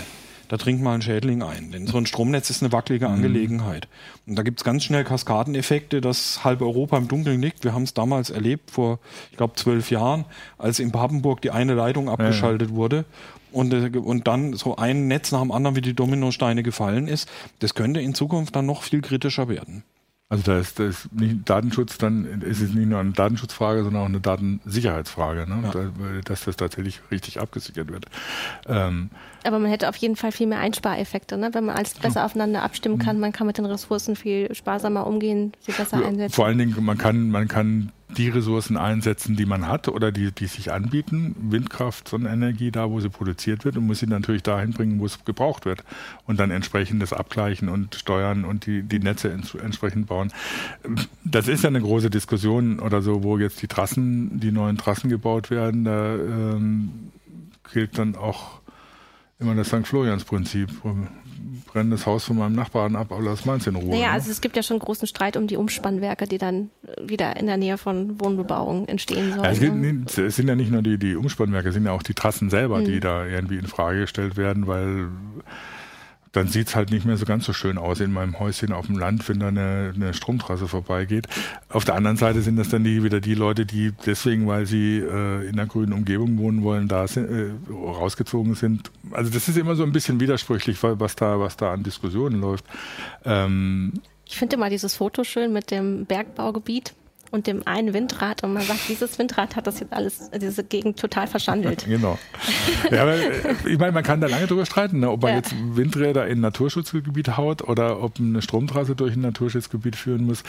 da trinkt mal ein Schädling ein. Denn so ein Stromnetz ist eine wackelige mhm. Angelegenheit. Und da gibt's ganz schnell Kaskadeneffekte, dass halb Europa im Dunkeln liegt. Wir haben es damals erlebt, vor, ich glaube, zwölf Jahren, als in Papenburg die eine Leitung abgeschaltet ja. wurde und, äh, und dann so ein Netz nach dem anderen wie die Dominosteine gefallen ist. Das könnte in Zukunft dann noch viel kritischer werden. Also da ist, da ist nicht Datenschutz, dann ist es nicht nur eine Datenschutzfrage, sondern auch eine Datensicherheitsfrage, ne? Ja. dass das tatsächlich richtig abgesichert wird. Ähm, aber man hätte auf jeden Fall viel mehr Einspareffekte, ne? wenn man alles besser aufeinander abstimmen kann. Man kann mit den Ressourcen viel sparsamer umgehen, sie besser ja, einsetzen. Vor allen Dingen, man kann, man kann die Ressourcen einsetzen, die man hat oder die, die sich anbieten. Windkraft, Sonnenenergie, da wo sie produziert wird und muss sie natürlich dahin bringen, wo es gebraucht wird. Und dann entsprechend das abgleichen und steuern und die, die Netze entsprechend bauen. Das ist ja eine große Diskussion oder so, wo jetzt die Trassen, die neuen Trassen gebaut werden. Da ähm, gilt dann auch immer das St. Florians-Prinzip brenne das Haus von meinem Nachbarn ab, aber lass meins in Ruhe. Naja, ne? also es gibt ja schon großen Streit um die Umspannwerke, die dann wieder in der Nähe von Wohnbebauung entstehen sollen. Ja, es, gibt, es, sind ja nicht nur die, die Umspannwerke, es sind ja auch die Trassen selber, hm. die da irgendwie in Frage gestellt werden, weil dann sieht es halt nicht mehr so ganz so schön aus in meinem Häuschen auf dem Land, wenn da eine, eine Stromtrasse vorbeigeht. Auf der anderen Seite sind das dann die, wieder die Leute, die deswegen, weil sie äh, in einer grünen Umgebung wohnen wollen, da sind, äh, rausgezogen sind. Also das ist immer so ein bisschen widersprüchlich, was da, was da an Diskussionen läuft. Ähm, ich finde immer dieses Foto schön mit dem Bergbaugebiet und dem einen Windrad und man sagt, dieses Windrad hat das jetzt alles, diese Gegend total verschandelt. genau. Ja, aber äh, ich meine, man kann da lange drüber streiten, ne, ob man ja. jetzt Windräder in ein Naturschutzgebiet haut oder ob eine Stromtrasse durch ein Naturschutzgebiet führen muss.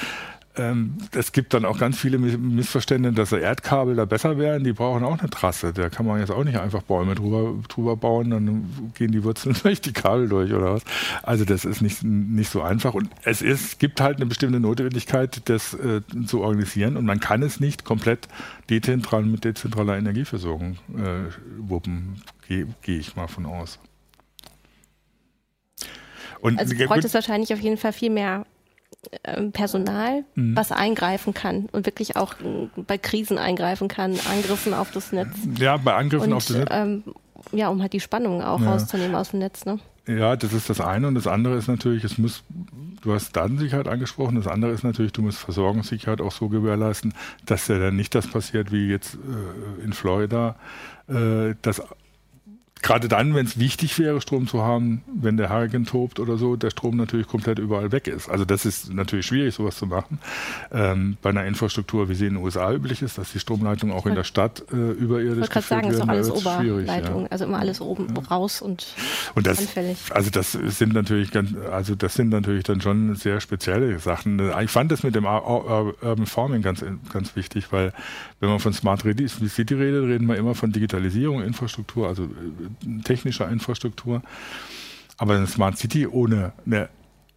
Ähm, es gibt dann auch ganz viele Missverständnisse, dass Erdkabel da besser wären. Die brauchen auch eine Trasse. Da kann man jetzt auch nicht einfach Bäume drüber, drüber bauen, dann gehen die Wurzeln durch die Kabel durch oder was. Also das ist nicht, nicht so einfach. Und es ist, gibt halt eine bestimmte Notwendigkeit, das äh, zu organisieren. Und man kann es nicht komplett dezentral mit dezentraler Energieversorgung äh, wuppen, gehe geh ich mal von aus. Und also bräuchte es wahrscheinlich auf jeden Fall viel mehr Personal, mhm. was eingreifen kann und wirklich auch äh, bei Krisen eingreifen kann, Angriffen auf das Netz. Ja, bei Angriffen und, auf das Netz. Ähm, ja, um halt die Spannung auch ja. rauszunehmen aus dem Netz. Ne? Ja, das ist das eine und das andere ist natürlich, es muss, du hast Datensicherheit angesprochen, das andere ist natürlich, du musst Versorgungssicherheit auch so gewährleisten, dass ja dann nicht das passiert wie jetzt äh, in Florida, äh, dass gerade dann, wenn es wichtig wäre, Strom zu haben, wenn der Hurricane tobt oder so, der Strom natürlich komplett überall weg ist. Also das ist natürlich schwierig, sowas zu machen. Ähm, bei einer Infrastruktur, wie sie in den USA üblich ist, dass die Stromleitung auch in der Stadt äh, überirdisch Ich wollte gerade sagen, ist doch alles Oberleitung, ja. also immer alles oben ja. raus und, und das, anfällig. Also das sind natürlich ganz, also das sind natürlich dann schon sehr spezielle Sachen. Ich fand das mit dem Urban Farming ganz, ganz wichtig, weil wenn man von Smart City redet, reden wir immer von Digitalisierung, Infrastruktur, also äh, technischer Infrastruktur. Aber eine Smart City ohne eine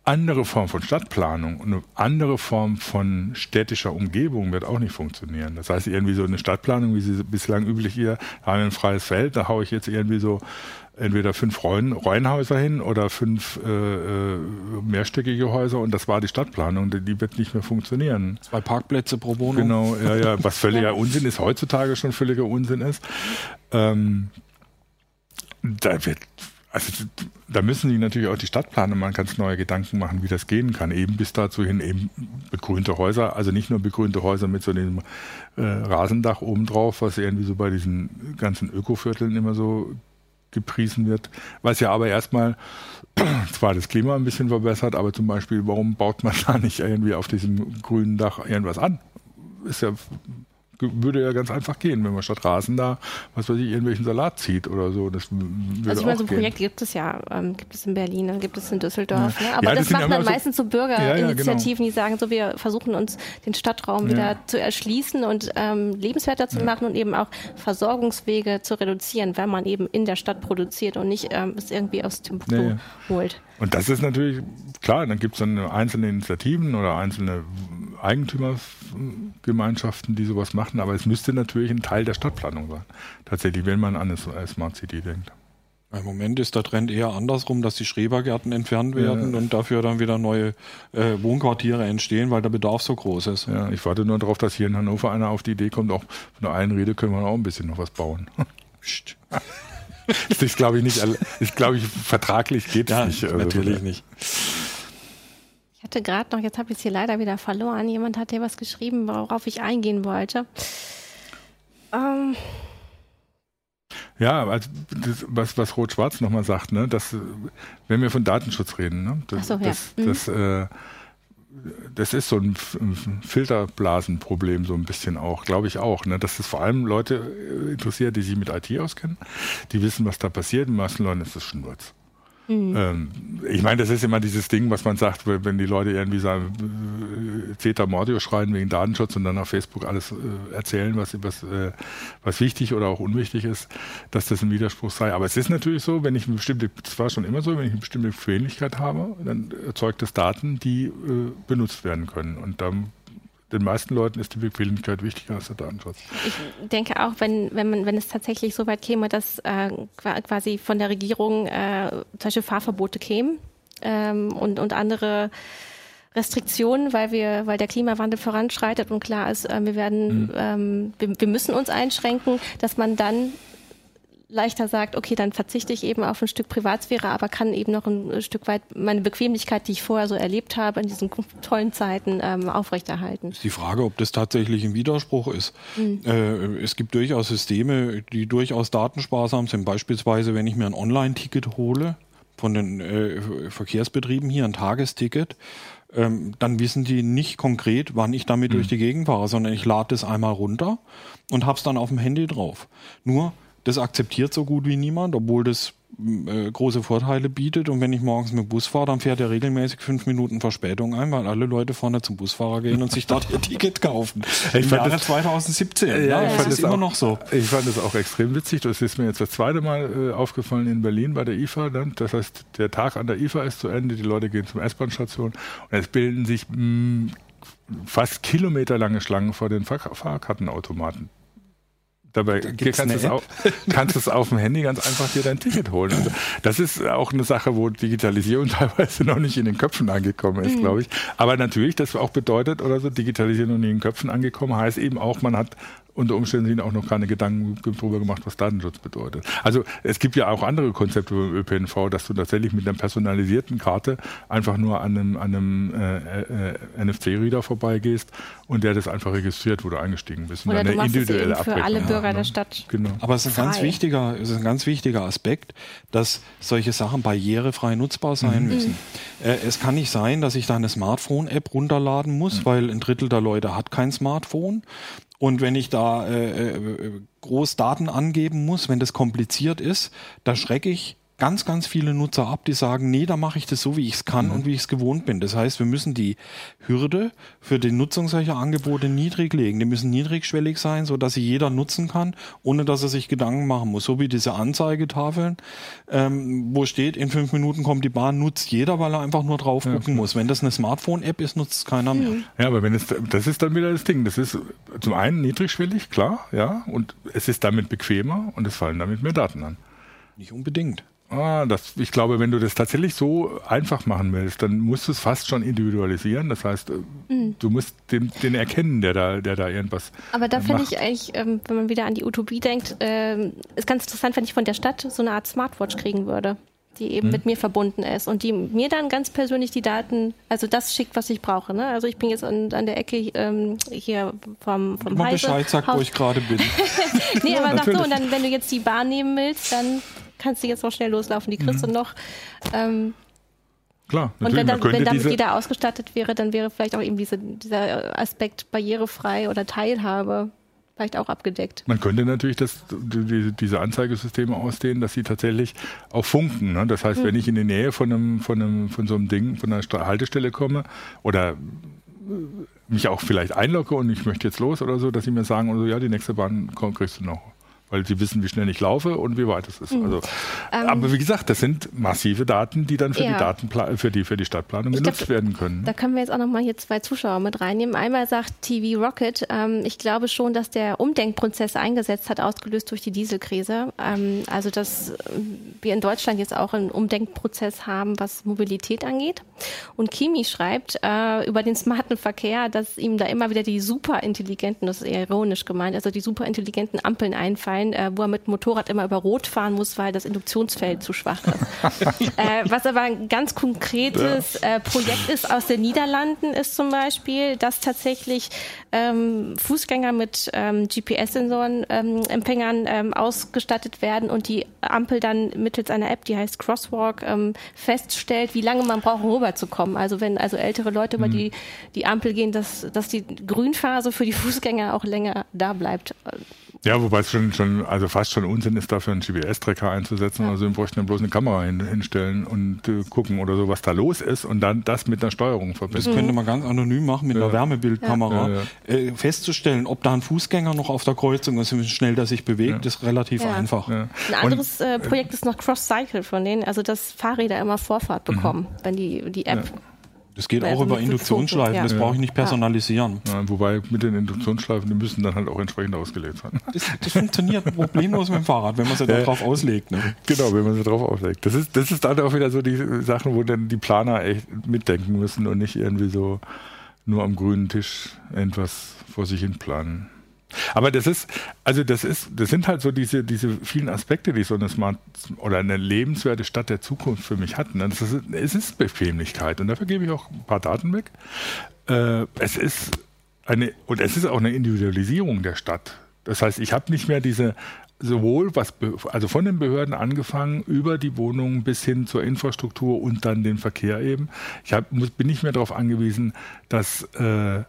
andere Form von Stadtplanung und eine andere Form von städtischer Umgebung wird auch nicht funktionieren. Das heißt, irgendwie so eine Stadtplanung, wie sie bislang üblich hier, da haben wir ein freies Feld, da haue ich jetzt irgendwie so entweder fünf Reuen, Reihenhäuser hin oder fünf äh, äh, mehrstöckige Häuser und das war die Stadtplanung, die wird nicht mehr funktionieren. Zwei Parkplätze pro Wohnung. Genau, ja, ja, was völliger Unsinn ist, heutzutage schon völliger Unsinn ist. Ähm, da wird also da müssen die natürlich auch die Stadtplaner mal ganz neue Gedanken machen, wie das gehen kann. Eben bis dazu hin eben begrünte Häuser, also nicht nur begrünte Häuser mit so einem äh, Rasendach obendrauf, was irgendwie so bei diesen ganzen Ökovierteln immer so gepriesen wird, was ja aber erstmal zwar das Klima ein bisschen verbessert, aber zum Beispiel, warum baut man da nicht irgendwie auf diesem grünen Dach irgendwas an? Ist ja würde ja ganz einfach gehen, wenn man statt Rasen da, was weiß ich, irgendwelchen Salat zieht oder so. Das würde also ich meine, so ein Projekt gibt es ja, ähm, gibt es in Berlin, dann gibt es in Düsseldorf. Ja. Ne? Aber ja, das, das machen dann so, meistens so Bürgerinitiativen, ja, genau. die sagen so, wir versuchen uns den Stadtraum wieder zu erschließen und ähm, lebenswerter zu machen und eben auch Versorgungswege zu reduzieren, wenn man eben in der Stadt produziert und nicht ähm, es irgendwie aus Timbuktu holt. Und das ist natürlich klar, dann gibt es dann einzelne Initiativen oder einzelne Eigentümergemeinschaften, die sowas machen, aber es müsste natürlich ein Teil der Stadtplanung sein. Tatsächlich, wenn man an eine Smart City denkt. Im Moment ist der Trend eher andersrum, dass die Schrebergärten entfernt werden ja. und dafür dann wieder neue äh, Wohnquartiere entstehen, weil der Bedarf so groß ist. Ja, ich warte nur darauf, dass hier in Hannover einer auf die Idee kommt, auch von der einen Rede können wir auch ein bisschen noch was bauen. Psst. das ist, glaube ich, nicht, ist, glaube ich, vertraglich geht ja, nicht. Also, natürlich nicht. Ich hatte gerade noch, jetzt habe ich es hier leider wieder verloren. Jemand hat hier was geschrieben, worauf ich eingehen wollte. Ähm. Ja, also das, was, was Rot-Schwarz nochmal sagt, ne, dass, wenn wir von Datenschutz reden, ne, das, so, ja. das, mhm. das, äh, das ist so ein Filterblasenproblem so ein bisschen auch, glaube ich auch, ne? dass es vor allem Leute äh, interessiert, die sich mit IT auskennen, die wissen, was da passiert. In meisten Leuten ist das Schnurz. Mhm. Ähm, ich meine, das ist immer dieses Ding, was man sagt, wenn die Leute irgendwie sagen, äh, Zeta Mordio schreien wegen Datenschutz und dann auf Facebook alles äh, erzählen, was, was, äh, was wichtig oder auch unwichtig ist, dass das ein Widerspruch sei. Aber es ist natürlich so, wenn ich eine bestimmte, das war schon immer so, wenn ich eine bestimmte Fähigkeit habe, dann erzeugt es Daten, die äh, benutzt werden können. Und dann den meisten Leuten ist die Bequemlichkeit wichtiger als der Datenschutz. Ich denke auch, wenn, wenn, man, wenn es tatsächlich so weit käme, dass äh, quasi von der Regierung äh, solche Fahrverbote kämen ähm, und, und andere Restriktionen, weil wir, weil der Klimawandel voranschreitet und klar ist, äh, wir werden, mhm. ähm, wir, wir müssen uns einschränken, dass man dann leichter sagt, okay, dann verzichte ich eben auf ein Stück Privatsphäre, aber kann eben noch ein Stück weit meine Bequemlichkeit, die ich vorher so erlebt habe in diesen tollen Zeiten, ähm, aufrechterhalten. Ist die Frage, ob das tatsächlich ein Widerspruch ist. Mhm. Äh, es gibt durchaus Systeme, die durchaus datensparsam sind. Beispielsweise, wenn ich mir ein Online-Ticket hole von den äh, Verkehrsbetrieben hier, ein Tagesticket, ähm, dann wissen die nicht konkret, wann ich damit mhm. durch die Gegend fahre, sondern ich lade das einmal runter und habe es dann auf dem Handy drauf. Nur das akzeptiert so gut wie niemand, obwohl das äh, große Vorteile bietet. Und wenn ich morgens mit dem Bus fahre, dann fährt er regelmäßig fünf Minuten Verspätung ein, weil alle Leute vorne zum Busfahrer gehen und sich dort ihr Ticket kaufen. Ich Im Jahre das, 2017. Ja, ja, ich fand das immer auch, noch so. Ich fand das auch extrem witzig. Das ist mir jetzt das zweite Mal äh, aufgefallen in Berlin bei der IFA. Dann. Das heißt, der Tag an der IFA ist zu Ende. Die Leute gehen zum S-Bahn-Station und es bilden sich mh, mm, fast kilometerlange Schlangen vor den Fahr Fahrkartenautomaten Dabei kannst du es auch, kannst es auf dem Handy ganz einfach dir dein Ticket holen. Also das ist auch eine Sache, wo Digitalisierung teilweise noch nicht in den Köpfen angekommen ist, mhm. glaube ich. Aber natürlich, das auch bedeutet oder so, Digitalisierung noch nicht in den Köpfen angekommen, heißt eben auch, man hat unter Umständen sind auch noch keine Gedanken darüber gemacht, was Datenschutz bedeutet. Also es gibt ja auch andere Konzepte beim ÖPNV, dass du tatsächlich mit einer personalisierten Karte einfach nur an einem, einem äh, äh, NFC-Reader vorbeigehst und der das einfach registriert, wo du eingestiegen bist. Oder und eine individuelle eben für alle Bürger der Stadt. Genau. Aber es ist ein ganz wichtiger, es ist ein ganz wichtiger Aspekt, dass solche Sachen barrierefrei nutzbar sein mhm. müssen. Äh, es kann nicht sein, dass ich da eine Smartphone-App runterladen muss, mhm. weil ein Drittel der Leute hat kein Smartphone. Und wenn ich da äh, äh, groß Daten angeben muss, wenn das kompliziert ist, da schrecke ich ganz, ganz viele Nutzer ab, die sagen, nee, da mache ich das so, wie ich es kann mhm. und wie ich es gewohnt bin. Das heißt, wir müssen die Hürde für die Nutzung solcher Angebote niedrig legen. Die müssen niedrigschwellig sein, so dass sie jeder nutzen kann, ohne dass er sich Gedanken machen muss. So wie diese Anzeigetafeln, ähm, wo steht, in fünf Minuten kommt die Bahn, nutzt jeder, weil er einfach nur drauf ja, gucken muss. Wenn das eine Smartphone-App ist, nutzt es keiner mehr. Mhm. Ja, aber wenn es, das ist dann wieder das Ding. Das ist zum einen niedrigschwellig, klar, ja, und es ist damit bequemer und es fallen damit mehr Daten an. Nicht unbedingt. Ah, das, ich glaube, wenn du das tatsächlich so einfach machen willst, dann musst du es fast schon individualisieren. Das heißt, äh, mhm. du musst den, den, erkennen, der da, der da irgendwas. Aber da finde ich eigentlich, ähm, wenn man wieder an die Utopie denkt, äh, ist ganz interessant, wenn ich von der Stadt so eine Art Smartwatch kriegen würde, die eben mhm. mit mir verbunden ist und die mir dann ganz persönlich die Daten, also das schickt, was ich brauche. Ne? Also ich bin jetzt an, an der Ecke ähm, hier vom vom Mal Bescheid sagt, wo ich gerade bin. nee, aber sag so, und dann, wenn du jetzt die Bahn nehmen willst, dann kannst du jetzt noch schnell loslaufen, die kriegst mhm. du noch. Ähm, Klar, und wenn, dann, wenn damit jeder ausgestattet wäre, dann wäre vielleicht auch eben diese, dieser Aspekt barrierefrei oder Teilhabe vielleicht auch abgedeckt. Man könnte natürlich das, die, diese Anzeigesysteme ausdehnen, dass sie tatsächlich auch funken. Ne? Das heißt, mhm. wenn ich in die Nähe von, einem, von, einem, von so einem Ding, von einer Haltestelle komme oder mich auch vielleicht einlogge und ich möchte jetzt los oder so, dass sie mir sagen, also, ja, die nächste Bahn kriegst du noch weil sie wissen, wie schnell ich laufe und wie weit es ist. Mhm. Also, ähm, aber wie gesagt, das sind massive Daten, die dann für, ja. die, Datenpla für, die, für die Stadtplanung ich genutzt glaub, werden können. Da können wir jetzt auch nochmal hier zwei Zuschauer mit reinnehmen. Einmal sagt TV Rocket, ähm, ich glaube schon, dass der Umdenkprozess eingesetzt hat, ausgelöst durch die Dieselkrise. Ähm, also, dass wir in Deutschland jetzt auch einen Umdenkprozess haben, was Mobilität angeht. Und Kimi schreibt äh, über den smarten Verkehr, dass ihm da immer wieder die superintelligenten, das ist eher ironisch gemeint, also die superintelligenten Ampeln einfallen rein, äh, wo er mit dem Motorrad immer über Rot fahren muss, weil das Induktionsfeld zu schwach ist. äh, was aber ein ganz konkretes äh, Projekt ist aus den Niederlanden, ist zum Beispiel, dass tatsächlich ähm, Fußgänger mit ähm, GPS-Sensoren, ähm, Empfängern ähm, ausgestattet werden und die Ampel dann mittels einer App, die heißt Crosswalk, ähm, feststellt, wie lange man braucht, um rüberzukommen. Also wenn also ältere Leute über mhm. die, die Ampel gehen, dass, dass die Grünphase für die Fußgänger auch länger da bleibt. Ja, wobei es schon, schon, also fast schon Unsinn ist, dafür einen GPS-Tracker einzusetzen. Ja. Also wir bräuchten dann bloß eine Kamera hin, hinstellen und äh, gucken oder so, was da los ist und dann das mit einer Steuerung verbinden. Das könnte man ganz anonym machen mit ja. einer Wärmebildkamera. Ja. Äh, festzustellen, ob da ein Fußgänger noch auf der Kreuzung ist, wie schnell der sich bewegt, ist relativ einfach. Ein anderes äh, Projekt ist noch Cross Cycle von denen, also dass Fahrräder immer Vorfahrt mhm. bekommen, mhm. wenn die, die App das geht auch über Induktionsschleifen, ja. das brauche ich nicht personalisieren. Ja, wobei mit den Induktionsschleifen, die müssen dann halt auch entsprechend ausgelegt sein. Das, das funktioniert problemlos mit dem Fahrrad, wenn man sie ja. darauf auslegt. Ne? Genau, wenn man sie darauf auslegt. Das ist, das ist dann auch wieder so die Sachen, wo dann die Planer echt mitdenken müssen und nicht irgendwie so nur am grünen Tisch etwas vor sich hin planen. Aber das ist, also das ist, das sind halt so diese, diese vielen Aspekte, die so eine Smart oder eine lebenswerte Stadt der Zukunft für mich hat. Ne? Ist, es ist Bequemlichkeit und dafür gebe ich auch ein paar Daten weg. Äh, es ist eine, und es ist auch eine Individualisierung der Stadt. Das heißt, ich habe nicht mehr diese sowohl was also von den Behörden angefangen über die Wohnungen bis hin zur Infrastruktur und dann den Verkehr eben. Ich hab, muss, bin nicht mehr darauf angewiesen, dass äh,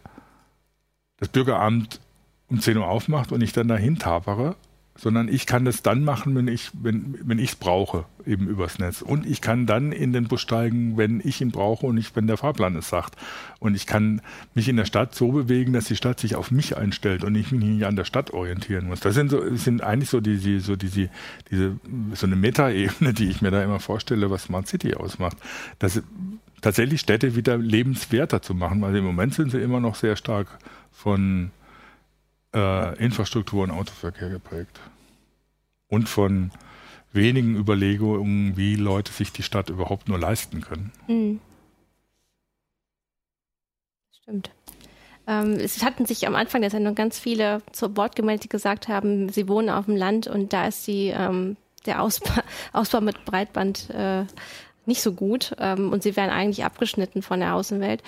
das Bürgeramt um 10 Uhr aufmacht und ich dann dahin tapere, sondern ich kann das dann machen, wenn ich wenn, wenn ich es brauche, eben übers Netz. Und ich kann dann in den Bus steigen, wenn ich ihn brauche und nicht, wenn der Fahrplan es sagt. Und ich kann mich in der Stadt so bewegen, dass die Stadt sich auf mich einstellt und ich mich nicht an der Stadt orientieren muss. Das sind so sind eigentlich so die so diese diese so eine Metaebene, die ich mir da immer vorstelle, was Smart City ausmacht. Das tatsächlich Städte wieder lebenswerter zu machen, weil im Moment sind sie immer noch sehr stark von äh, Infrastruktur und Autoverkehr geprägt. Und von wenigen Überlegungen, wie Leute sich die Stadt überhaupt nur leisten können. Mhm. Stimmt. Ähm, es hatten sich am Anfang der Sendung ganz viele zu Wort gemeldet, die gesagt haben, sie wohnen auf dem Land und da ist die, ähm, der Ausbau, Ausbau mit Breitband äh, nicht so gut ähm, und sie werden eigentlich abgeschnitten von der Außenwelt.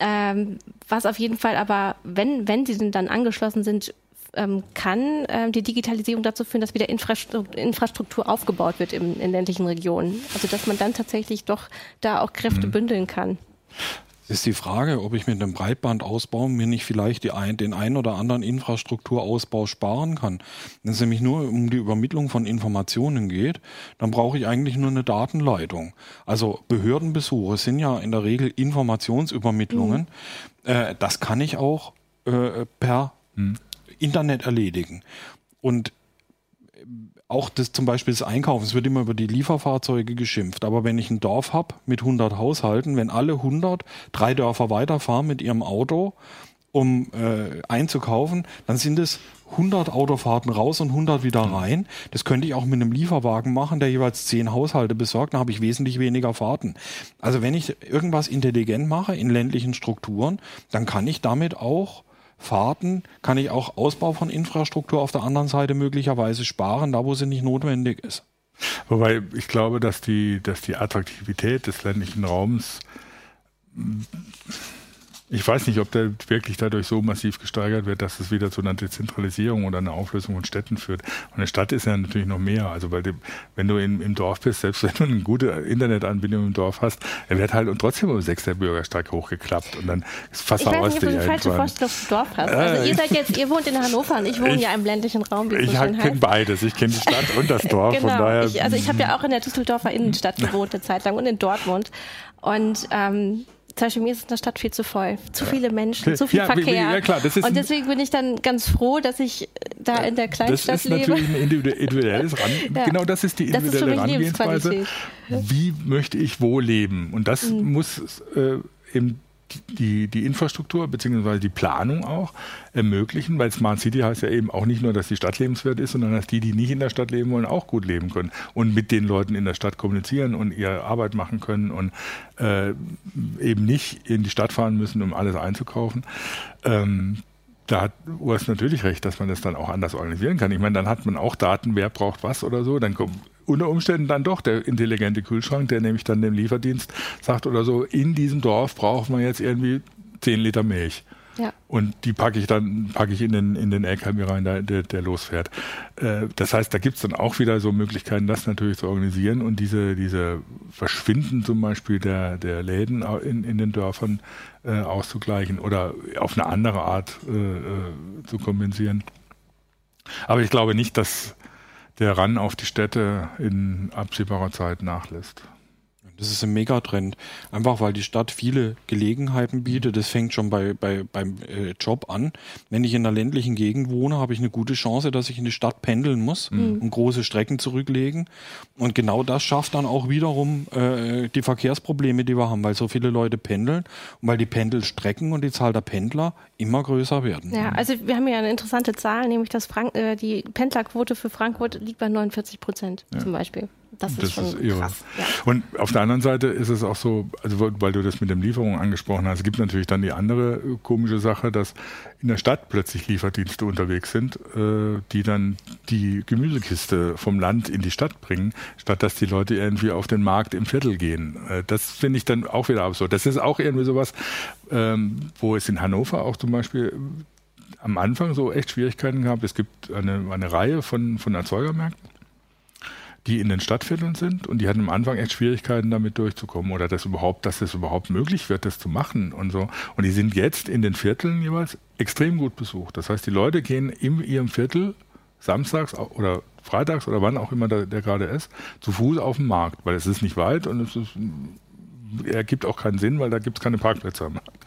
Ähm, was auf jeden Fall aber, wenn, wenn sie denn dann angeschlossen sind, ähm, kann ähm, die Digitalisierung dazu führen, dass wieder Infrastruktur, Infrastruktur aufgebaut wird im, in ländlichen Regionen. Also dass man dann tatsächlich doch da auch Kräfte mhm. bündeln kann ist die Frage, ob ich mit einem Breitbandausbau mir nicht vielleicht ein, den einen oder anderen Infrastrukturausbau sparen kann. Wenn es nämlich nur um die Übermittlung von Informationen geht, dann brauche ich eigentlich nur eine Datenleitung. Also Behördenbesuche sind ja in der Regel Informationsübermittlungen. Mhm. Äh, das kann ich auch äh, per mhm. Internet erledigen. Und auch das zum Beispiel das Einkaufen, es wird immer über die Lieferfahrzeuge geschimpft, aber wenn ich ein Dorf habe mit 100 Haushalten, wenn alle 100 drei Dörfer weiterfahren mit ihrem Auto, um äh, einzukaufen, dann sind es 100 Autofahrten raus und 100 wieder rein. Das könnte ich auch mit einem Lieferwagen machen, der jeweils 10 Haushalte besorgt, dann habe ich wesentlich weniger Fahrten. Also wenn ich irgendwas intelligent mache in ländlichen Strukturen, dann kann ich damit auch Fahrten kann ich auch Ausbau von Infrastruktur auf der anderen Seite möglicherweise sparen, da wo sie nicht notwendig ist. Wobei ich glaube, dass die, dass die Attraktivität des ländlichen Raums ich weiß nicht, ob der wirklich dadurch so massiv gesteigert wird, dass es wieder zu einer Dezentralisierung oder einer Auflösung von Städten führt. Und eine Stadt ist ja natürlich noch mehr. Also weil die, wenn du in, im Dorf bist, selbst wenn du eine gute Internetanbindung im Dorf hast, er wird halt und trotzdem um sechs der Bürgersteig hochgeklappt und dann versauerst du Ich weiß nicht, ob du die falsche Vorstellung vom Dorf hast. Also ihr seid jetzt, ihr wohnt in Hannover und ich wohne ich, ja im ländlichen Raum. Ich so kenne beides. Ich kenne die Stadt und das Dorf. genau. Von daher, ich, also ich habe ja auch in der Düsseldorfer Innenstadt gewohnt eine Zeit lang und in Dortmund. Und ähm, zum Beispiel mir ist in der Stadt viel zu voll. Zu viele Menschen, zu viel ja, Verkehr. Ja, klar, und deswegen bin ich dann ganz froh, dass ich da in der Kleinstadt lebe. Das ist natürlich ein individuelles Ran ja. Genau das ist die individuelle ist Herangehensweise. Wie möchte ich wo leben? Und das mhm. muss äh, im die, die Infrastruktur bzw. die Planung auch ermöglichen, weil Smart City heißt ja eben auch nicht nur, dass die Stadt lebenswert ist, sondern dass die, die nicht in der Stadt leben wollen, auch gut leben können und mit den Leuten in der Stadt kommunizieren und ihre Arbeit machen können und äh, eben nicht in die Stadt fahren müssen, um alles einzukaufen. Ähm, da hat Urs natürlich recht, dass man das dann auch anders organisieren kann. Ich meine, dann hat man auch Daten, wer braucht was oder so. Dann kommt unter Umständen dann doch der intelligente Kühlschrank, der nämlich dann dem Lieferdienst sagt oder so, in diesem Dorf braucht man jetzt irgendwie 10 Liter Milch. Und die packe ich dann, packe ich in den, in den LKW rein, der, der, losfährt. Äh, das heißt, da gibt's dann auch wieder so Möglichkeiten, das natürlich zu organisieren und diese, diese Verschwinden zum Beispiel der, der Läden in, in den Dörfern äh, auszugleichen oder auf eine andere Art äh, äh zu kompensieren. Aber ich glaube nicht, dass der Ran auf die Städte in absehbarer Zeit nachlässt. Das ist ein Megatrend. Einfach weil die Stadt viele Gelegenheiten bietet. Das fängt schon bei, bei, beim äh, Job an. Wenn ich in einer ländlichen Gegend wohne, habe ich eine gute Chance, dass ich in die Stadt pendeln muss mhm. und große Strecken zurücklegen. Und genau das schafft dann auch wiederum äh, die Verkehrsprobleme, die wir haben, weil so viele Leute pendeln und weil die Pendelstrecken und die Zahl der Pendler immer größer werden. Ja, also wir haben ja eine interessante Zahl, nämlich dass Frank äh, die Pendlerquote für Frankfurt liegt bei 49 Prozent ja. zum Beispiel. Das ist das schon ist irre. krass. Ja. Und auf der anderen Seite ist es auch so, also weil du das mit den Lieferungen angesprochen hast, es gibt natürlich dann die andere äh, komische Sache, dass in der Stadt plötzlich Lieferdienste unterwegs sind, äh, die dann die Gemüsekiste vom Land in die Stadt bringen, statt dass die Leute irgendwie auf den Markt im Viertel gehen. Äh, das finde ich dann auch wieder absurd. Das ist auch irgendwie sowas, ähm, wo es in Hannover auch zum Beispiel am Anfang so echt Schwierigkeiten gab. Es gibt eine, eine Reihe von, von Erzeugermärkten die in den Stadtvierteln sind und die hatten am Anfang echt Schwierigkeiten damit durchzukommen oder das überhaupt, dass es überhaupt möglich wird, das zu machen und so. Und die sind jetzt in den Vierteln jeweils extrem gut besucht. Das heißt, die Leute gehen in ihrem Viertel samstags oder freitags oder wann auch immer der, der gerade ist, zu Fuß auf den Markt, weil es ist nicht weit und es ist, ergibt auch keinen Sinn, weil da gibt es keine Parkplätze am Markt.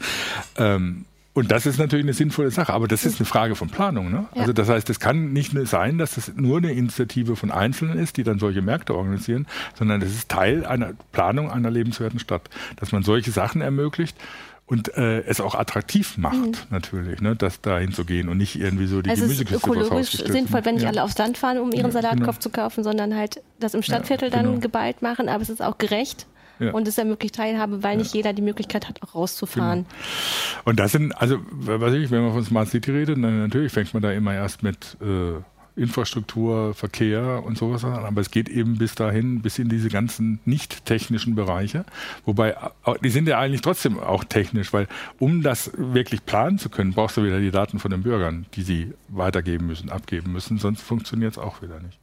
Ähm, und das ist natürlich eine sinnvolle Sache, aber das ist eine Frage von Planung. Ne? Ja. Also das heißt, es kann nicht sein, dass das nur eine Initiative von Einzelnen ist, die dann solche Märkte organisieren, sondern das ist Teil einer Planung einer lebenswerten Stadt, dass man solche Sachen ermöglicht und äh, es auch attraktiv macht, mhm. natürlich, ne, das dahin zu gehen und nicht irgendwie so die also Gemüsekiste es ist ökologisch sinnvoll, wenn nicht ja. alle aufs Land fahren, um ihren Salatkopf genau. zu kaufen, sondern halt das im Stadtviertel ja, genau. dann geballt machen, aber es ist auch gerecht. Ja. Und es ermöglicht Teilhabe, weil nicht jeder die Möglichkeit hat, auch rauszufahren. Genau. Und das sind, also, was ich, wenn man von Smart City redet, dann natürlich fängt man da immer erst mit äh, Infrastruktur, Verkehr und sowas an, aber es geht eben bis dahin, bis in diese ganzen nicht technischen Bereiche. Wobei, die sind ja eigentlich trotzdem auch technisch, weil um das wirklich planen zu können, brauchst du wieder die Daten von den Bürgern, die sie weitergeben müssen, abgeben müssen, sonst funktioniert es auch wieder nicht.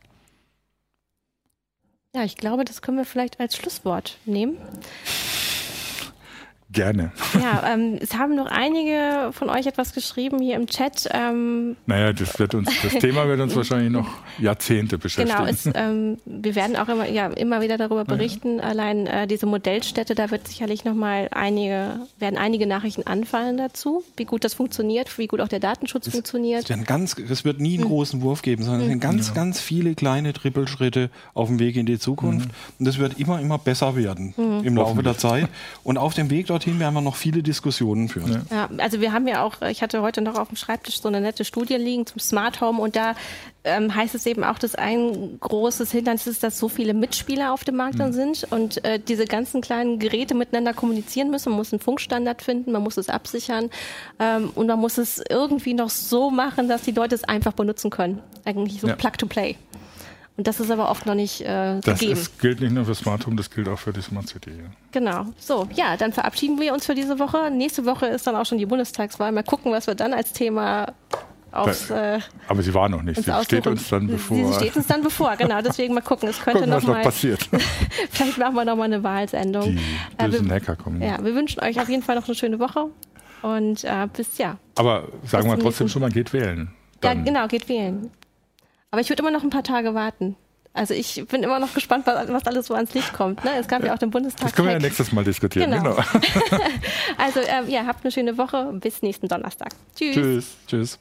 Ja, ich glaube, das können wir vielleicht als Schlusswort nehmen. Gerne. Ja, ähm, es haben noch einige von euch etwas geschrieben hier im Chat. Ähm, naja, das, wird uns, das Thema wird uns wahrscheinlich noch Jahrzehnte beschäftigen. Genau, es, ähm, wir werden auch immer, ja, immer wieder darüber berichten. Ja. Allein äh, diese Modellstätte, da wird sicherlich noch mal einige, werden einige Nachrichten anfallen dazu, wie gut das funktioniert, wie gut auch der Datenschutz es, funktioniert. Es, ganz, es wird nie einen hm. großen Wurf geben, sondern es sind hm. ganz, ja. ganz viele kleine Trippelschritte auf dem Weg in die Zukunft. Mhm. Und das wird immer, immer besser werden mhm. im Laufe der Zeit. Und auf dem Weg dort dorthin werden wir noch viele Diskussionen führen. Ja. ja. also wir haben ja auch, ich hatte heute noch auf dem Schreibtisch so eine nette Studie liegen zum Smart Home und da ähm, heißt es eben auch, dass ein großes Hindernis ist, dass so viele Mitspieler auf dem Markt dann mhm. sind und äh, diese ganzen kleinen Geräte miteinander kommunizieren müssen. Man muss einen Funkstandard finden, man muss es absichern ähm, und man muss es irgendwie noch so machen, dass die Leute es einfach benutzen können. Eigentlich so ja. Plug to Play. Und das ist aber oft noch nicht äh, das gegeben. Das gilt nicht nur für Smart Home, das gilt auch für die Smart City. Ja. Genau. So, ja, dann verabschieden wir uns für diese Woche. Nächste Woche ist dann auch schon die Bundestagswahl. Mal gucken, was wir dann als Thema aufs. Äh, aber sie war noch nicht. Sie steht uns dann bevor. Sie steht uns dann bevor, genau. Deswegen mal gucken. Es könnte gucken, noch was mal. Noch passiert. vielleicht machen wir noch mal eine Wahlsendung. Die bösen äh, Hacker kommen. Ja, wir wünschen euch auf jeden Fall noch eine schöne Woche. Und äh, bis ja. Aber sagen wir trotzdem schon mal, geht wählen. Dann. Ja, genau, geht wählen. Aber ich würde immer noch ein paar Tage warten. Also ich bin immer noch gespannt, was, was alles so ans Licht kommt. Ne? Es gab ja, ja auch den Bundestag. Das können wir ja halt. nächstes Mal diskutieren. Genau. genau. also ähm, ja, habt eine schöne Woche. Bis nächsten Donnerstag. Tschüss. Tschüss. Tschüss.